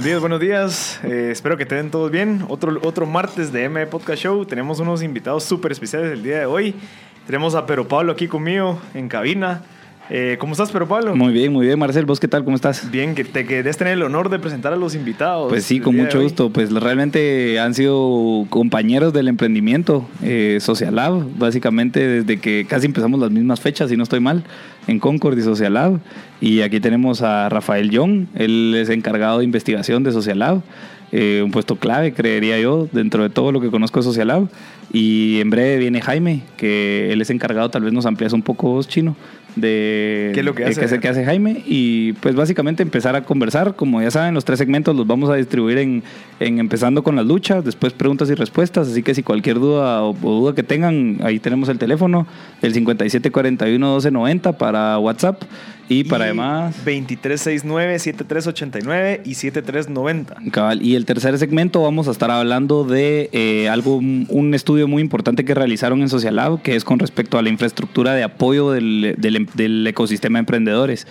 Buenos días, buenos días. Eh, espero que estén todos bien. Otro, otro martes de M Podcast Show. Tenemos unos invitados súper especiales el día de hoy. Tenemos a Pero Pablo aquí conmigo en cabina. Eh, ¿Cómo estás, Pero Pablo? Muy bien, muy bien, Marcel. ¿Vos qué tal? ¿Cómo estás? Bien, que te querés tener el honor de presentar a los invitados. Pues sí, con mucho gusto. Pues realmente han sido compañeros del emprendimiento eh, Social Lab, básicamente desde que casi empezamos las mismas fechas, si no estoy mal, en Concord y Social Lab. Y aquí tenemos a Rafael Young, él es encargado de investigación de Social Lab. Eh, un puesto clave, creería yo, dentro de todo lo que conozco de Social Lab. Y en breve viene Jaime, que él es encargado, tal vez nos amplias un poco vos, Chino, de ¿Qué es lo que hace? que hace Jaime y pues básicamente empezar a conversar. Como ya saben, los tres segmentos los vamos a distribuir en, en empezando con las luchas, después preguntas y respuestas. Así que si cualquier duda o, o duda que tengan, ahí tenemos el teléfono, el 5741-1290 para WhatsApp y para además... 2369-7389 y 7390. Cabal. Y el tercer segmento vamos a estar hablando de eh, algo, un estudio muy importante que realizaron en Social Lab, que es con respecto a la infraestructura de apoyo del, del, del ecosistema de emprendedores.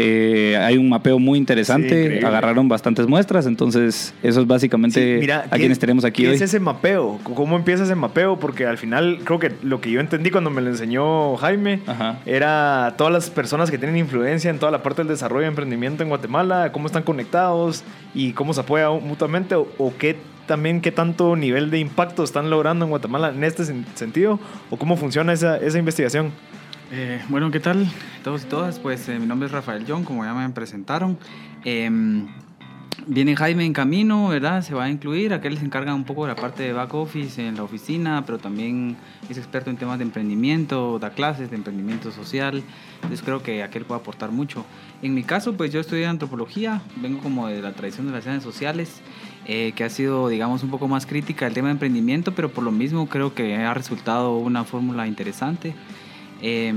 Eh, hay un mapeo muy interesante, Sí, agarraron bastantes muestras, entonces eso es básicamente Sí, mira, a ¿qué- quienes tenemos aquí ¿qué hoy. es ese mapeo? ¿Cómo empieza ese mapeo? Porque al final creo que lo que yo entendí cuando me lo enseñó Jaime Ajá. era todas las personas que tienen influencia en toda la parte del desarrollo de emprendimiento en Guatemala, cómo están conectados y cómo se apoyan mutuamente o, qué también qué tanto nivel de impacto están logrando en Guatemala en este sen- sentido o cómo funciona esa, esa investigación. Eh, bueno, ¿qué tal todos y todas? Pues eh, mi nombre es Rafael John, como ya me presentaron. Em, viene Jaime en camino, ¿verdad? Se va a incluir. Aquel se encarga un poco de la parte de back office en la oficina, pero también es experto en temas de emprendimiento, da clases de emprendimiento social. Entonces creo que aquel puede aportar mucho. En mi caso, pues yo estudié antropología, vengo como de la tradición de las ciencias sociales. eh, que ha sido, digamos, un poco más crítica el tema de emprendimiento, pero por lo mismo creo que ha resultado una fórmula interesante. Eh,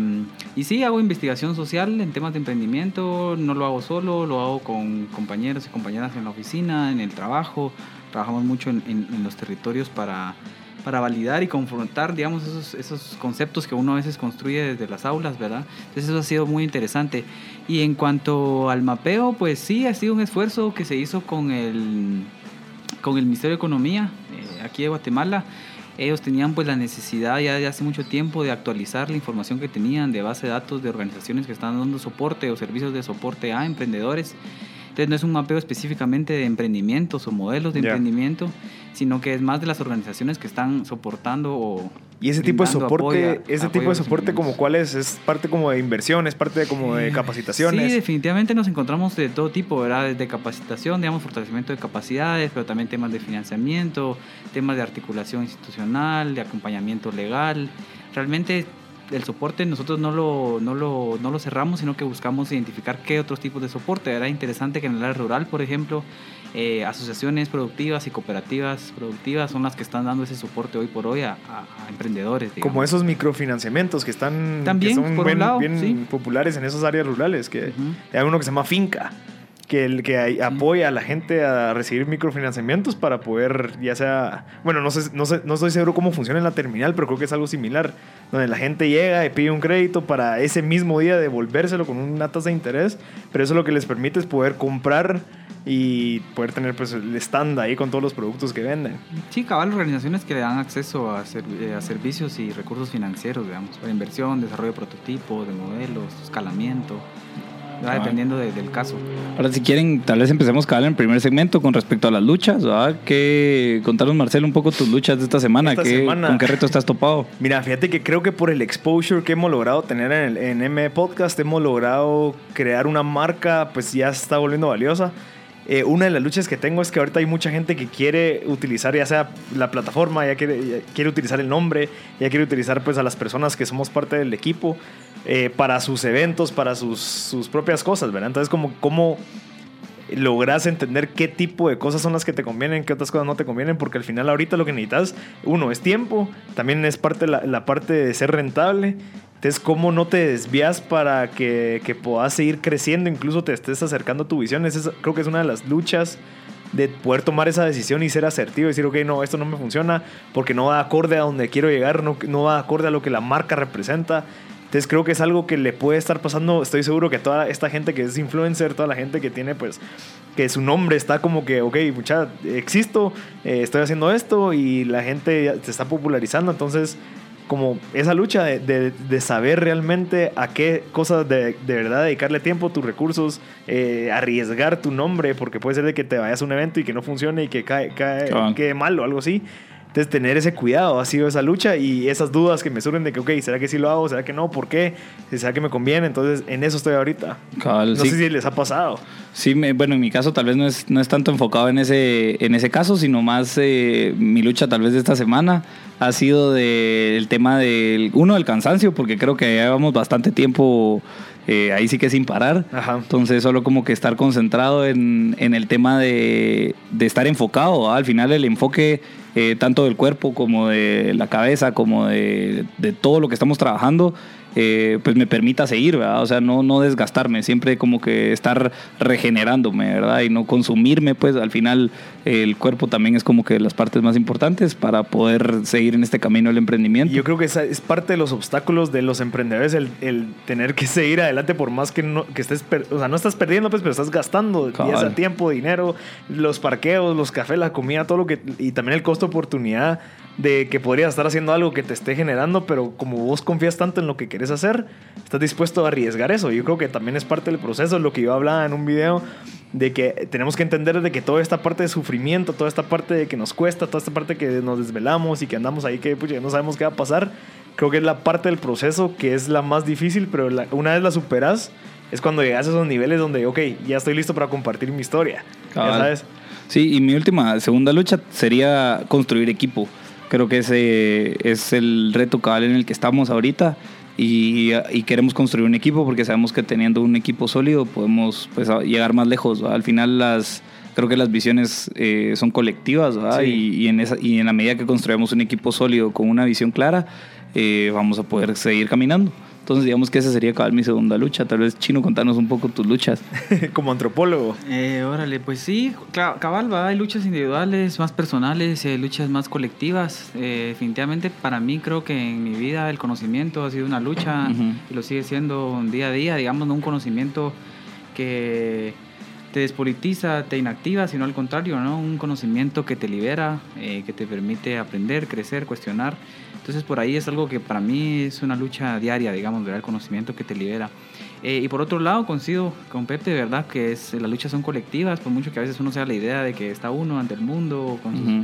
y sí, hago investigación social en temas de emprendimiento, no lo hago solo, lo hago con compañeros y compañeras en la oficina, en el trabajo, trabajamos mucho en, en- en los territorios para, para validar y confrontar, digamos, esos, esos conceptos que uno a veces construye desde las aulas, ¿verdad? Entonces eso ha sido muy interesante. Y en cuanto al mapeo, pues sí, ha sido un esfuerzo que se hizo con el, con el Ministerio de Economía eh, aquí de Guatemala ellos tenían pues la necesidad ya de hace mucho tiempo de actualizar la información que tenían de base de datos de organizaciones que están dando soporte o servicios de soporte a emprendedores. Entonces no es un mapeo específicamente de emprendimientos o modelos de Ya. emprendimiento, sino que es más de las organizaciones que están soportando o Y ese tipo de soporte, apoyo ese tipo de soporte como cuál es, es parte como de inversión, es parte de como de capacitaciones. Sí, definitivamente nos encontramos de todo tipo, ¿verdad? Desde capacitación, digamos, fortalecimiento de capacidades, pero también temas de financiamiento, temas de articulación institucional, de acompañamiento legal. Realmente el soporte nosotros no lo, no lo, no lo cerramos, sino que buscamos identificar qué otros tipos de soporte. Era interesante que en el área rural, por ejemplo, eh, asociaciones productivas y cooperativas productivas son las que están dando ese soporte hoy por hoy a, a- a emprendedores. digamos. Como esos microfinanciamientos que están También, que son por un bien, lado, bien sí. populares en esas áreas rurales, que hay uno que se llama Finca, que el que apoya a la gente a recibir microfinanciamientos para poder, ya sea, bueno, no sé, no sé, no estoy seguro cómo funciona en la terminal, pero creo que es algo similar, donde la gente llega y pide un crédito para ese mismo día devolvérselo con una tasa de interés, pero eso lo que les permite es poder comprar y poder tener pues el stand ahí con todos los productos que venden. Sí, cabal, organizaciones que le dan acceso a, ser- eh, a servicios y recursos financieros, digamos, para inversión, desarrollo de prototipos, de modelos, escalamiento, Cabal. dependiendo de- del caso. Ahora, si quieren, tal vez empecemos cabal en el primer segmento con respecto a las luchas. ¿verdad? Que contanos, Marcelo, un poco tus luchas de esta semana. Esta ¿Qué- semana. ¿Con qué reto estás topado? Mira, fíjate que creo que por el exposure que hemos logrado tener en, el, en M Podcast, hemos logrado crear una marca, pues ya se está volviendo valiosa. Eh, una de las luchas que tengo es que ahorita hay mucha gente que quiere utilizar ya sea la plataforma, ya quiere, quiere utilizar el nombre, ya quiere utilizar pues a las personas que somos parte del equipo eh, para sus eventos, para sus, sus propias cosas, ¿verdad? Entonces como logras entender qué tipo de cosas son las que te convienen, qué otras cosas no te convienen, porque al final ahorita lo que necesitas, uno, es tiempo, también es parte la parte de ser rentable. Entonces, ¿cómo no te desvías para que, que puedas seguir creciendo? Incluso te estés acercando a tu visión. Esa creo que es una de las luchas de poder tomar esa decisión y ser asertivo decir, ok, no, esto no me funciona porque no va acorde a donde quiero llegar, no, no va acorde a lo que la marca representa. Entonces creo que es algo que le puede estar pasando, estoy seguro que toda esta gente que es influencer, toda la gente que tiene pues, que su nombre está como que, ok, mucha, existo, eh, estoy haciendo esto y la gente se está popularizando, entonces como esa lucha de, de, de, saber realmente a qué cosas de, de verdad dedicarle tiempo, tus recursos, eh, arriesgar tu nombre, porque puede ser de que te vayas a un evento y que no funcione y que cae, cae, quede mal o algo así. Entonces, tener ese cuidado ha sido esa lucha y esas dudas que me surgen de que, ok, ¿será que sí lo hago? ¿Será que no? ¿Por qué? ¿Será que me conviene? Entonces, en eso estoy ahorita. Cabal, No sí. sé si les ha pasado. Sí, me- bueno, en mi caso tal vez no es, no es tanto enfocado en ese, en ese caso, sino más eh, mi lucha tal vez de esta semana ha sido del tema del, uno, del cansancio, porque creo que llevamos bastante tiempo eh, ahí sí que sin parar. Ajá. Entonces solo como que estar concentrado en, en el tema de, de estar enfocado. ¿va? Al final el enfoque eh, tanto del cuerpo como de la cabeza, como de, de todo lo que estamos trabajando, eh, pues me permita seguir, ¿verdad? O sea, no, no desgastarme, siempre como que estar regenerándome, ¿verdad? Y no consumirme, pues al final el cuerpo también es como que las partes más importantes para poder seguir en este camino del emprendimiento. Yo creo que esa es parte de los obstáculos de los emprendedores, el, el tener que seguir adelante por más que, no, que estés, o sea, no estás perdiendo, pues, pero estás gastando, sea tiempo, dinero, los parqueos, los cafés, la comida, todo lo que, y también el costo de oportunidad de que podrías estar haciendo algo que te esté generando, pero como vos confías tanto en lo que quieres hacer, estás dispuesto a arriesgar eso. Yo creo que también es parte del proceso, lo que yo hablaba en un video, de que tenemos que entender de que toda esta parte de sufrimiento, toda esta parte de que nos cuesta, toda esta parte que nos desvelamos y que andamos ahí que pucha, no sabemos qué va a pasar, creo que es la parte del proceso que es la más difícil, pero la- una vez la superas, es cuando llegas a esos niveles donde, ok, ya estoy listo para compartir mi historia. Ya sabes. Sí, y mi última, segunda lucha sería construir equipo. Creo que ese es el reto cabal en el que estamos ahorita y, y queremos construir un equipo porque sabemos que teniendo un equipo sólido podemos pues, llegar más lejos. ¿va? Al final las, creo que las visiones eh, son colectivas ¿va? Sí. y, y en esa, y en la medida que construyamos un equipo sólido con una visión clara, eh, vamos a poder seguir caminando. Entonces digamos que esa sería cabal mi segunda lucha. Tal vez Chino, contanos un poco tus luchas. como antropólogo. Eh, órale, pues sí, cabal, va, hay luchas individuales más personales, hay luchas más colectivas. Eh, definitivamente para mí creo que en mi vida el conocimiento ha sido una lucha y lo sigue siendo día a día, digamos, no un conocimiento que te despolitiza, te inactiva, sino al contrario, ¿no? Un conocimiento que te libera, eh, que te permite aprender, crecer, cuestionar. Entonces por ahí es algo que para mí es una lucha diaria, digamos, ¿verdad? el conocimiento que te libera. Eh, y por otro lado, coincido con Pepe, ¿verdad? Que es, las luchas son colectivas, por mucho que a veces uno sea la idea de que está uno ante el mundo, con sus Ujú.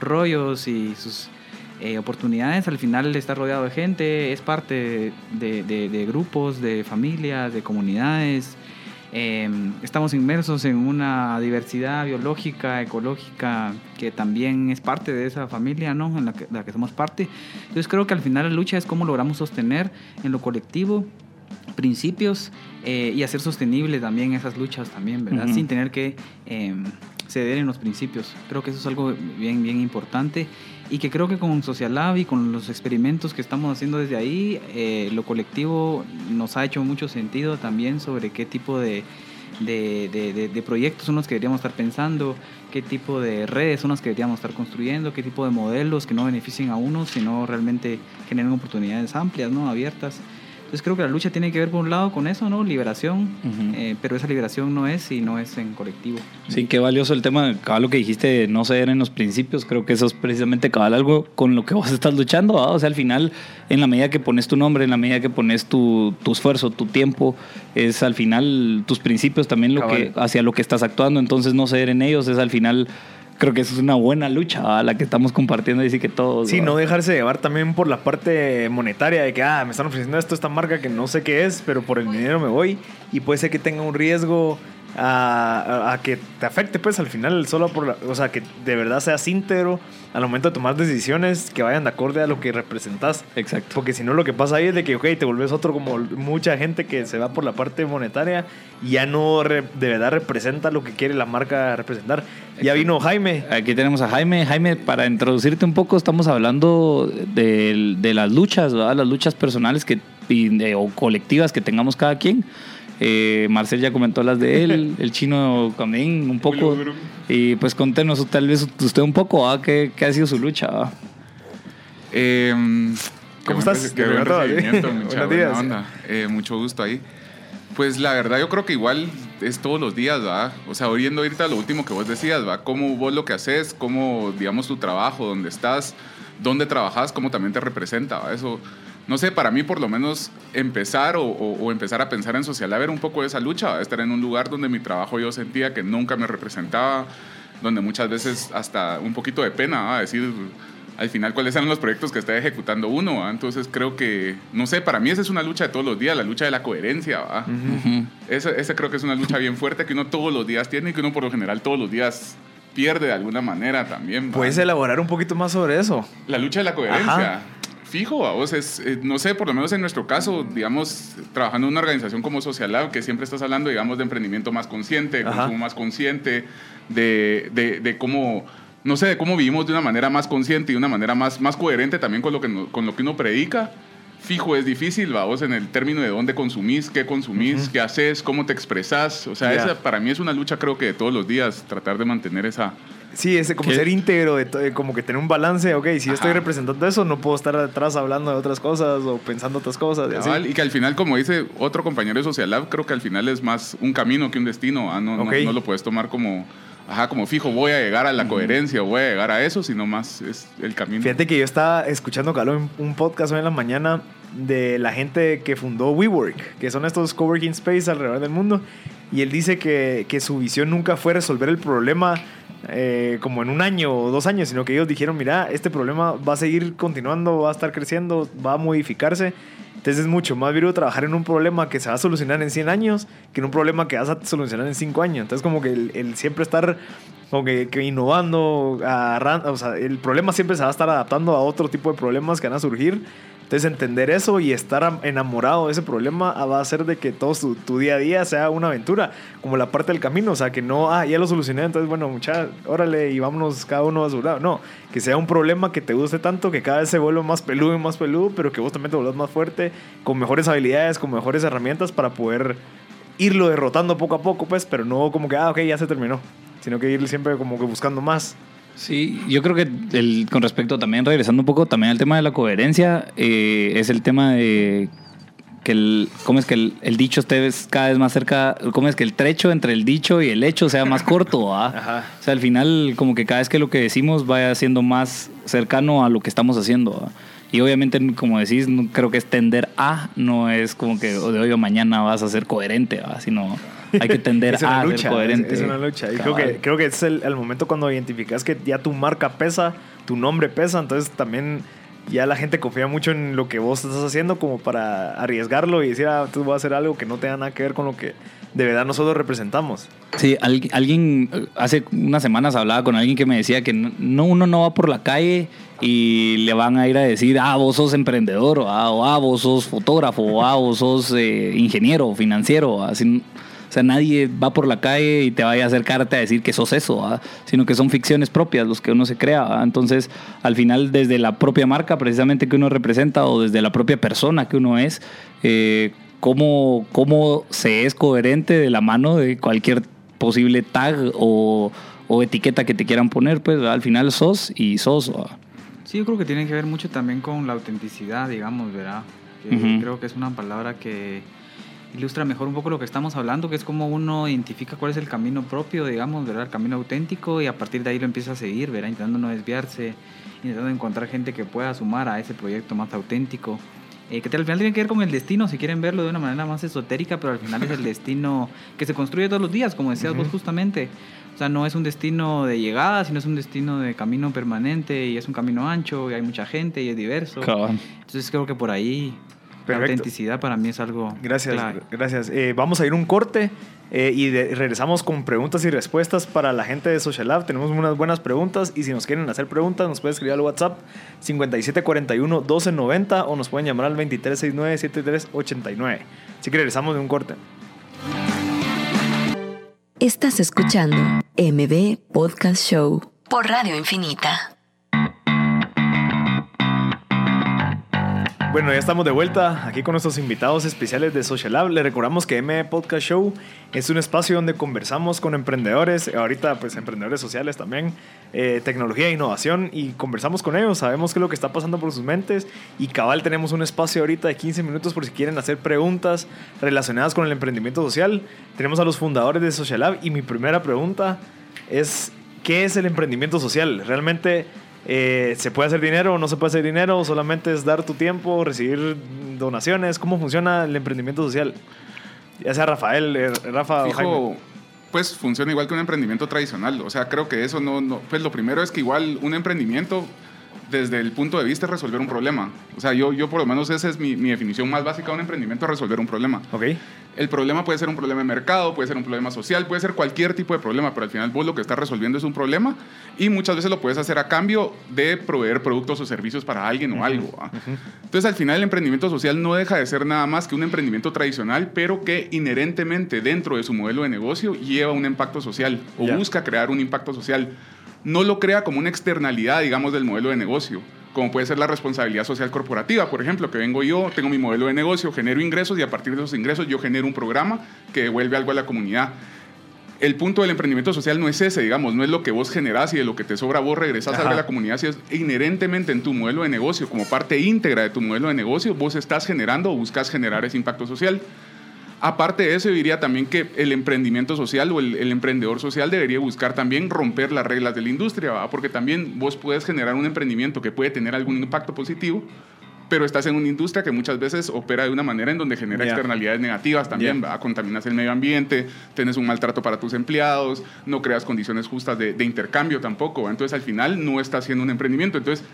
rollos y sus eh, oportunidades, al final está rodeado de gente, es parte de, de- de grupos, de familias, de comunidades. Eh, estamos inmersos en una diversidad biológica, ecológica, que también es parte de esa familia, ¿no? En la que, la que somos parte. Entonces creo que al final la lucha es cómo logramos sostener en lo colectivo principios eh, y hacer sostenible también esas luchas también, ¿verdad? Ujú. Sin tener que eh, ceder en los principios. Creo que eso es algo bien, bien importante y que creo que con Social Lab y con los experimentos que estamos haciendo desde ahí, eh, lo colectivo nos ha hecho mucho sentido también sobre qué tipo de, de, proyectos son los que deberíamos estar pensando, qué tipo de redes son las que deberíamos estar construyendo, qué tipo de modelos que no beneficien a unos, sino realmente generen oportunidades amplias, ¿no? abiertas. Entonces creo que la lucha tiene que ver por un lado con eso, ¿no? Liberación, eh, pero esa liberación no es si no es en colectivo. Sí, qué valioso el tema, cabal, lo que dijiste de no ceder en los principios. Creo que eso es precisamente cabal algo con lo que vos estás luchando. ¿va? O sea, al final, en la medida que pones tu nombre, en la medida que pones tu, tu esfuerzo, tu tiempo, es al final tus principios también lo que, hacia lo que estás actuando. Entonces, no ceder en ellos es al final. Creo que eso es una buena lucha, ¿va? la que estamos compartiendo y sí que todos. Sí, ¿va? no dejarse llevar también por la parte monetaria de que, ah, me están ofreciendo esto, esta marca que no sé qué es, pero por el dinero me voy. Y puede ser que tenga un riesgo a, a- que te afecte, pues al final, solo por la, o sea, que de verdad seas íntegro al momento de tomar decisiones que vayan de acorde a lo que representas. Exacto. Porque si no, lo que pasa ahí es de que, ok, te volvés otro como mucha gente que se va por la parte monetaria y ya no re- de verdad representa lo que quiere la marca representar. Ya vino Jaime. Aquí tenemos a Jaime. Jaime, para introducirte un poco, estamos hablando de, de las luchas, ¿verdad? las luchas personales que, y de- o colectivas que tengamos cada quien. Eh, Marcel ya comentó las de él, el chino también un poco. Y pues contenos tal vez usted un poco, ¿ah? ¿Qué, qué ha sido su lucha? ah? Eh, ¿Cómo estás? Qué buen Primero, recibimiento, ¿sí? mucha Buenos buena días. onda. Eh, mucho gusto ahí. Pues la verdad yo creo que igual es todos los días, ¿va? O sea, oyendo ahorita lo último que vos decías, ¿va? Cómo vos lo que haces, cómo, digamos, tu trabajo, dónde estás, dónde trabajas, cómo también te representa, ¿va? Eso, no sé, para mí por lo menos empezar o, o- o empezar a pensar en Social Lab era un poco de esa lucha. Estar en un lugar donde mi trabajo yo sentía que nunca me representaba, donde muchas veces hasta un poquito de pena, ¿va? Decir al final cuáles eran los proyectos que está ejecutando uno. ¿va? Entonces creo que, no sé, para mí esa es una lucha de todos los días, la lucha de la coherencia. ¿va? Esa, esa creo que es una lucha bien fuerte que uno todos los días tiene y que uno por lo general todos los días pierde de alguna manera también. ¿va? ¿Puedes elaborar un poquito más sobre eso? La lucha de la coherencia. Ajá. Fijo, a vos es, eh, no sé, por lo menos en nuestro caso, digamos, trabajando en una organización como Social Lab, que siempre estás hablando, digamos, de emprendimiento más consciente, de Ajá. consumo más consciente, de, de, de cómo, no sé, de cómo vivimos de una manera más consciente y de una manera más, más coherente también con lo que, no- con lo que uno predica. Fijo, es difícil, va, vos en el término de dónde consumís, qué consumís, qué haces, cómo te expresás. O sea, esa para mí es una lucha, creo que de todos los días, tratar de mantener esa, Sí, ese como ¿Qué? ser íntegro, de de como que tener un balance. Ok, si yo estoy representando eso, no puedo estar atrás hablando de otras cosas o pensando otras cosas. y así. Cabal, y que al final, como dice otro compañero de Social Lab, creo que al final es más un camino que un destino. ¿ah? No, no- lo puedes tomar como, ajá, como fijo, voy a llegar a la coherencia, voy a llegar a eso, sino más es el camino. Fíjate que yo estaba escuchando, un podcast hoy en la mañana de la gente que fundó WeWork, que son estos coworking space alrededor del mundo. Y él dice que, que su visión nunca fue resolver el problema eh, como en un año o dos años, sino que ellos dijeron, mira, este problema va a seguir continuando, va a estar creciendo, va a modificarse. Entonces es mucho más vivo trabajar en un problema que se va a solucionar en 100 años que en un problema que vas a solucionar en 5 años. Entonces como que el, el siempre estar como que, que innovando, agarrando, o sea, el problema siempre se va a estar adaptando a otro tipo de problemas que van a surgir. Entonces entender eso y estar am- enamorado de ese problema ah, va a hacer de que todo tu, tu día a día sea una aventura, como la parte del camino, o sea, que no, ah, ya lo solucioné, entonces bueno, mucha, órale y vámonos cada uno a su lado. No, que sea un problema que te guste tanto, que cada vez se vuelva más peludo y más peludo, pero que vos también te vuelvas más fuerte, con mejores habilidades, con mejores herramientas para poder irlo derrotando poco a poco, pues, pero no como que, ah, ok, ya se terminó, sino que ir siempre como que buscando más. Sí, yo creo que el, con respecto también, regresando un poco también al tema de la coherencia, eh, es el tema de que el, cómo es que el, el dicho esté cada vez más cerca, cómo es que el trecho entre el dicho y el hecho sea más corto, ¿ah? Ajá. O sea, al final como que cada vez que lo que decimos vaya siendo más cercano a lo que estamos haciendo, ¿ah? Y obviamente, como decís, no, creo que es tender a, no es como que de hoy o mañana vas a ser coherente, sino hay que tender es una a lucha, ser coherente. Es, es una lucha. Y creo que, creo que es el, el momento cuando identificas que ya tu marca pesa, tu nombre pesa, entonces también ya la gente confía mucho en lo que vos estás haciendo como para arriesgarlo y decir, ah, tú voy a hacer algo que no tenga nada que ver con lo que de verdad nosotros representamos. Sí, al- alguien eh, hace unas semanas hablaba con alguien que me decía que no- uno no va por la calle y le van a ir a decir, ah, vos sos emprendedor, o ah, ah, vos sos fotógrafo, o ah, vos sos eh, ingeniero, financiero, así. O sea, nadie va por la calle y te vaya a acercarte a decir que sos eso, sino que son ficciones propias los que uno se crea. Entonces, al final, desde la propia marca precisamente que uno representa o desde la propia persona que uno es, eh, cómo, cómo se es coherente de la mano de cualquier posible tag o etiqueta que te quieran poner, pues al final sos y sos. Sí, yo creo que tiene que ver mucho también con la autenticidad, digamos, ¿verdad? Que. Creo que es una palabra que ilustra mejor un poco lo que estamos hablando, que es como uno identifica cuál es el camino propio, digamos, ¿verdad? El camino auténtico y a partir de ahí lo empieza a seguir, ¿verdad? Intentando no desviarse, intentando encontrar gente que pueda sumar a ese proyecto más auténtico. Eh, que al final tiene que ver con el destino, si quieren verlo de una manera más esotérica, pero al final es el destino que se construye todos los días, como decías vos justamente. Sea, no es un destino de llegada, sino es un destino de camino permanente y es un camino ancho y hay mucha gente y es diverso. Cabal. Entonces creo que por ahí... Perfecto. autenticidad para mí es algo Gracias, clave. gracias. Eh, vamos a ir un corte eh, y de- regresamos con preguntas y respuestas para la gente de Social Lab. Tenemos unas buenas preguntas y si nos quieren hacer preguntas nos pueden escribir al WhatsApp 5741-1290 o nos pueden llamar al 2369-7389. Así que regresamos de un corte. Estás escuchando MB Podcast Show por Radio Infinita. Bueno, ya estamos de vuelta aquí con nuestros invitados especiales de Social Lab. Le recordamos que M Podcast Show es un espacio donde conversamos con emprendedores, ahorita pues emprendedores sociales también, eh, tecnología e innovación y conversamos con ellos, sabemos qué es lo que está pasando por sus mentes y cabal tenemos un espacio ahorita de 15 minutos por si quieren hacer preguntas relacionadas con el emprendimiento social. Tenemos a los fundadores de Social Lab y mi primera pregunta es, ¿qué es el emprendimiento social? ¿Realmente eh, se puede hacer dinero o no se puede hacer dinero? ¿Solamente es dar tu tiempo, recibir donaciones? ¿Cómo funciona el emprendimiento social? Ya sea Rafael, eh, Rafa o Jaime. Fijo, pues funciona igual que un emprendimiento tradicional. O sea, creo que eso no, no. Pues lo primero es que igual un emprendimiento, desde el punto de vista, es resolver un problema. O sea, yo, yo por lo menos esa es mi, mi definición más básica de un emprendimiento, resolver un problema. Ok. El problema puede ser un problema de mercado, puede ser un problema social, puede ser cualquier tipo de problema, pero al final vos lo que estás resolviendo es un problema y muchas veces lo puedes hacer a cambio de proveer productos o servicios para alguien o algo. ¿va? Entonces al final el emprendimiento social no deja de ser nada más que un emprendimiento tradicional, pero que inherentemente dentro de su modelo de negocio lleva un impacto social o Ya. busca crear un impacto social. No lo crea como una externalidad, digamos, del modelo de negocio como puede ser la responsabilidad social corporativa, por ejemplo, que vengo yo, tengo mi modelo de negocio, genero ingresos y a partir de esos ingresos yo genero un programa que devuelve algo a la comunidad. El punto del emprendimiento social no es ese, digamos, no es lo que vos generás y de lo que te sobra vos regresás Ajá. a la comunidad, si es inherentemente en tu modelo de negocio, como parte íntegra de tu modelo de negocio, vos estás generando o buscas generar ese impacto social. Aparte de eso, yo diría también que el emprendimiento social o el, el emprendedor social debería buscar también romper las reglas de la industria, ¿va? porque también vos puedes generar un emprendimiento que puede tener algún impacto positivo, pero estás en una industria que muchas veces opera de una manera en donde genera externalidades negativas también. ¿va? contaminas el medio ambiente, tienes un maltrato para tus empleados, no creas condiciones justas de, de intercambio tampoco, ¿va? entonces al final no estás haciendo un emprendimiento, entonces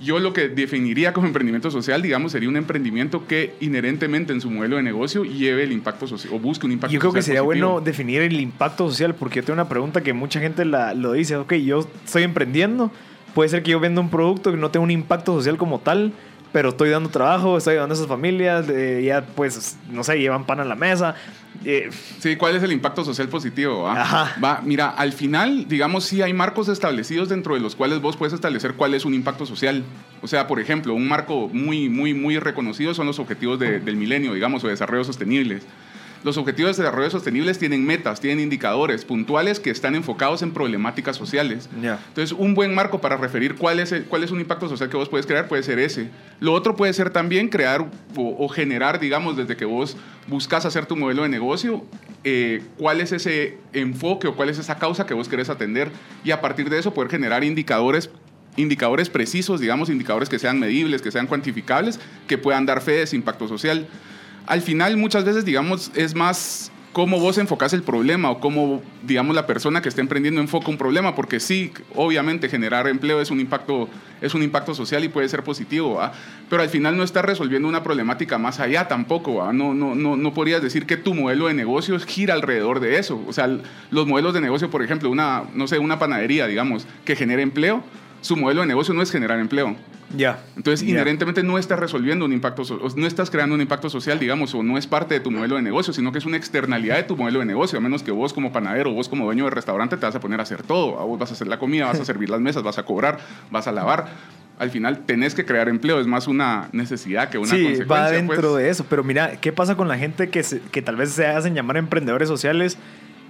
yo lo que definiría como emprendimiento social, digamos, sería un emprendimiento que inherentemente en su modelo de negocio lleve el impacto social o busque un impacto Yo creo que social sería positivo. bueno definir el impacto social, porque yo tengo una pregunta que mucha gente la, lo dice, ok, yo estoy emprendiendo, puede ser que yo venda un producto que no tenga un impacto social como tal, pero estoy dando trabajo, estoy ayudando a esas familias, eh, ya pues, no sé, llevan pan a la mesa. eh, Sí, ¿cuál es el impacto social positivo? va? Ajá. Va, mira, al final, digamos, sí hay marcos establecidos dentro de los cuales vos puedes establecer cuál es un impacto social. O sea, por ejemplo, un marco muy, muy, muy reconocido son los objetivos de- del milenio, digamos, o de desarrollo sostenibles. Los objetivos de desarrollo sostenibles tienen metas, tienen indicadores puntuales que están enfocados en problemáticas sociales. Ya. Entonces, un buen marco para referir cuál es, el- cuál es un impacto social que vos puedes crear puede ser ese. Lo otro puede ser también crear o, o generar, digamos, desde que vos buscas hacer tu modelo de negocio, eh, cuál es ese enfoque o cuál es esa causa que vos querés atender y a partir de eso poder generar indicadores indicadores precisos, digamos, indicadores que sean medibles, que sean cuantificables, que puedan dar fe de ese impacto social. Al final, muchas veces, digamos, es más cómo vos enfocás el problema o cómo, digamos, la persona que está emprendiendo enfoca un problema, porque sí, obviamente generar empleo es un impacto, es un impacto social y puede ser positivo, ¿va? pero al final no está resolviendo una problemática más allá tampoco, ¿va? No, no, no, no podrías decir que tu modelo de negocios gira alrededor de eso. O sea, los modelos de negocio, por ejemplo, una, no sé, una panadería, digamos, que genere empleo, su modelo de negocio no es generar empleo. Ya. Entonces, Ya. inherentemente no estás resolviendo un impacto, so- no estás creando un impacto social, digamos, o no es parte de tu modelo de negocio, sino que es una externalidad de tu modelo de negocio, a menos que vos como panadero, vos como dueño de restaurante te vas a poner a hacer todo. A Vos vas a hacer la comida, vas a servir las mesas, vas a cobrar, vas a lavar. Al final tenés que crear empleo, es más una necesidad que una sí, consecuencia. va dentro pues. de eso. Pero mira, ¿qué pasa con la gente que, se- que tal vez se hacen llamar emprendedores sociales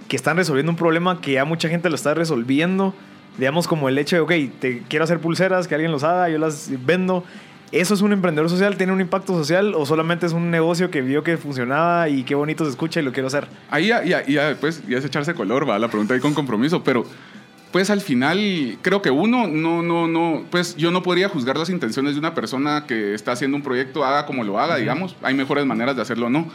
que están resolviendo un problema que ya mucha gente lo está resolviendo? Digamos, como el hecho de, ok, te quiero hacer pulseras, que alguien los haga, yo las vendo. ¿Eso es un emprendedor social? ¿Tiene un impacto social? ¿O solamente es un negocio que vio que funcionaba y qué bonito se escucha y lo quiero hacer? Ahí ya, ya, ya después ya es echarse color, va la pregunta ahí con compromiso, pero pues al final creo que uno no, no, no, pues yo no podría juzgar las intenciones de una persona que está haciendo un proyecto, haga como lo haga, digamos, hay mejores maneras de hacerlo o no.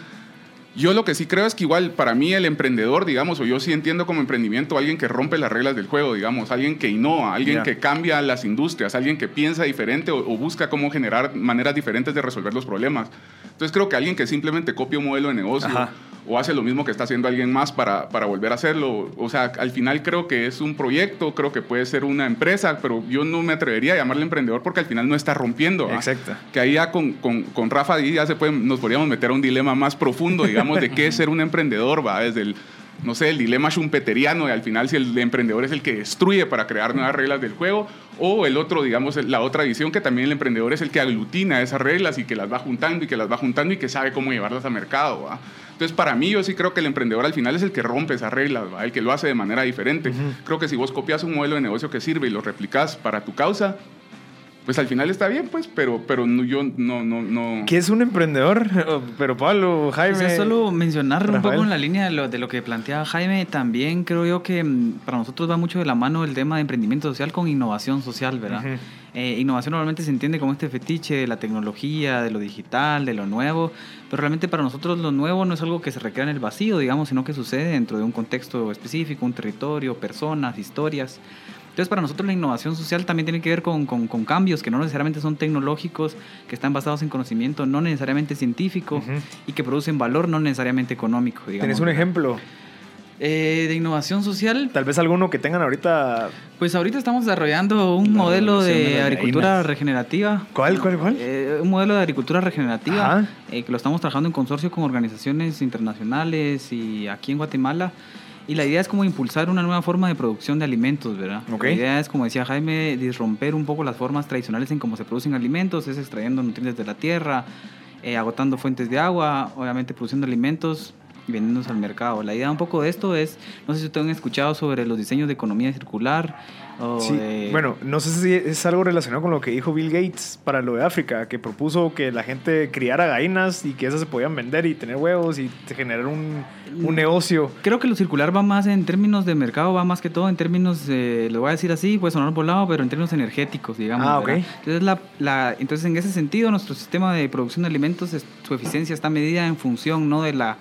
Yo lo que sí creo es que igual para mí el emprendedor, digamos, o yo sí entiendo como emprendimiento alguien que rompe las reglas del juego, digamos, alguien que innova, alguien que cambia las industrias, alguien que piensa diferente o, o busca cómo generar maneras diferentes de resolver los problemas. Entonces creo que alguien que simplemente copia un modelo de negocio Ajá. O hace lo mismo que está haciendo alguien más para, para volver a hacerlo, o sea, al final creo que es un proyecto, creo que puede ser una empresa, pero yo no me atrevería a llamarle emprendedor porque al final no está rompiendo. ¿va? Exacto. Que ahí ya con, con, con Rafa ya se puede, nos podríamos meter a un dilema más profundo, digamos, de qué es ser un emprendedor, va, desde el no sé, el dilema schumpeteriano y al final si el emprendedor es el que destruye para crear nuevas reglas del juego o el otro, digamos, la otra visión que también el emprendedor es el que aglutina esas reglas y que las va juntando y que las va juntando y que sabe cómo llevarlas a mercado. ¿va? Entonces, para mí, yo sí creo que el emprendedor al final es el que rompe esas reglas, ¿va? el que lo hace de manera diferente. Creo que si vos copias un modelo de negocio que sirve y lo replicas para tu causa, pues al final está bien, pues, pero, pero no, yo no, no, no. ¿Qué es un emprendedor? Oh, Pero Pablo, Jaime. O sea, solo mencionar un Rafael. poco en la línea de lo, de lo que planteaba Jaime, también creo yo que mm, para nosotros va mucho de la mano el tema de emprendimiento social con innovación social, ¿verdad? Eh, innovación normalmente se entiende como este fetiche de la tecnología, de lo digital, de lo nuevo, pero realmente para nosotros lo nuevo no es algo que se recrea en el vacío, digamos, sino que sucede dentro de un contexto específico, un territorio, personas, historias. Entonces, para nosotros la innovación social también tiene que ver con, con- con cambios que no necesariamente son tecnológicos, que están basados en conocimiento no necesariamente científico Ujú. y que producen valor no necesariamente económico. Digamos, ¿Tenés un ejemplo? Eh, de innovación social, Tal vez alguno que tengan ahorita. pues ahorita estamos desarrollando un modelo de de agricultura regenerativa. ¿Cuál, cuál, cuál? Eh, un modelo de agricultura regenerativa eh, que lo estamos trabajando en consorcio con organizaciones internacionales y aquí en Guatemala. Y la idea es como impulsar una nueva forma de producción de alimentos, ¿verdad? Ok. La idea es, como decía Jaime, disromper un poco las formas tradicionales en cómo se producen alimentos, es extrayendo nutrientes de la tierra, eh, agotando fuentes de agua, obviamente produciendo alimentos y vendiéndolos al mercado. La idea un poco de esto es, no sé si ustedes han escuchado sobre los diseños de economía circular. Sí, Bueno, no sé si es algo relacionado con lo que dijo Bill Gates para lo de África, que propuso que la gente criara gallinas y que esas se podían vender y tener huevos y generar un, un negocio. Creo que lo circular va más en términos de mercado, va más que todo en términos, eh, lo voy a decir así, puede sonar volado, pero en términos energéticos, digamos. Ah, ¿verdad? ok. Entonces, la, la- entonces, en ese sentido, nuestro sistema de producción de alimentos, su eficiencia está medida en función no de la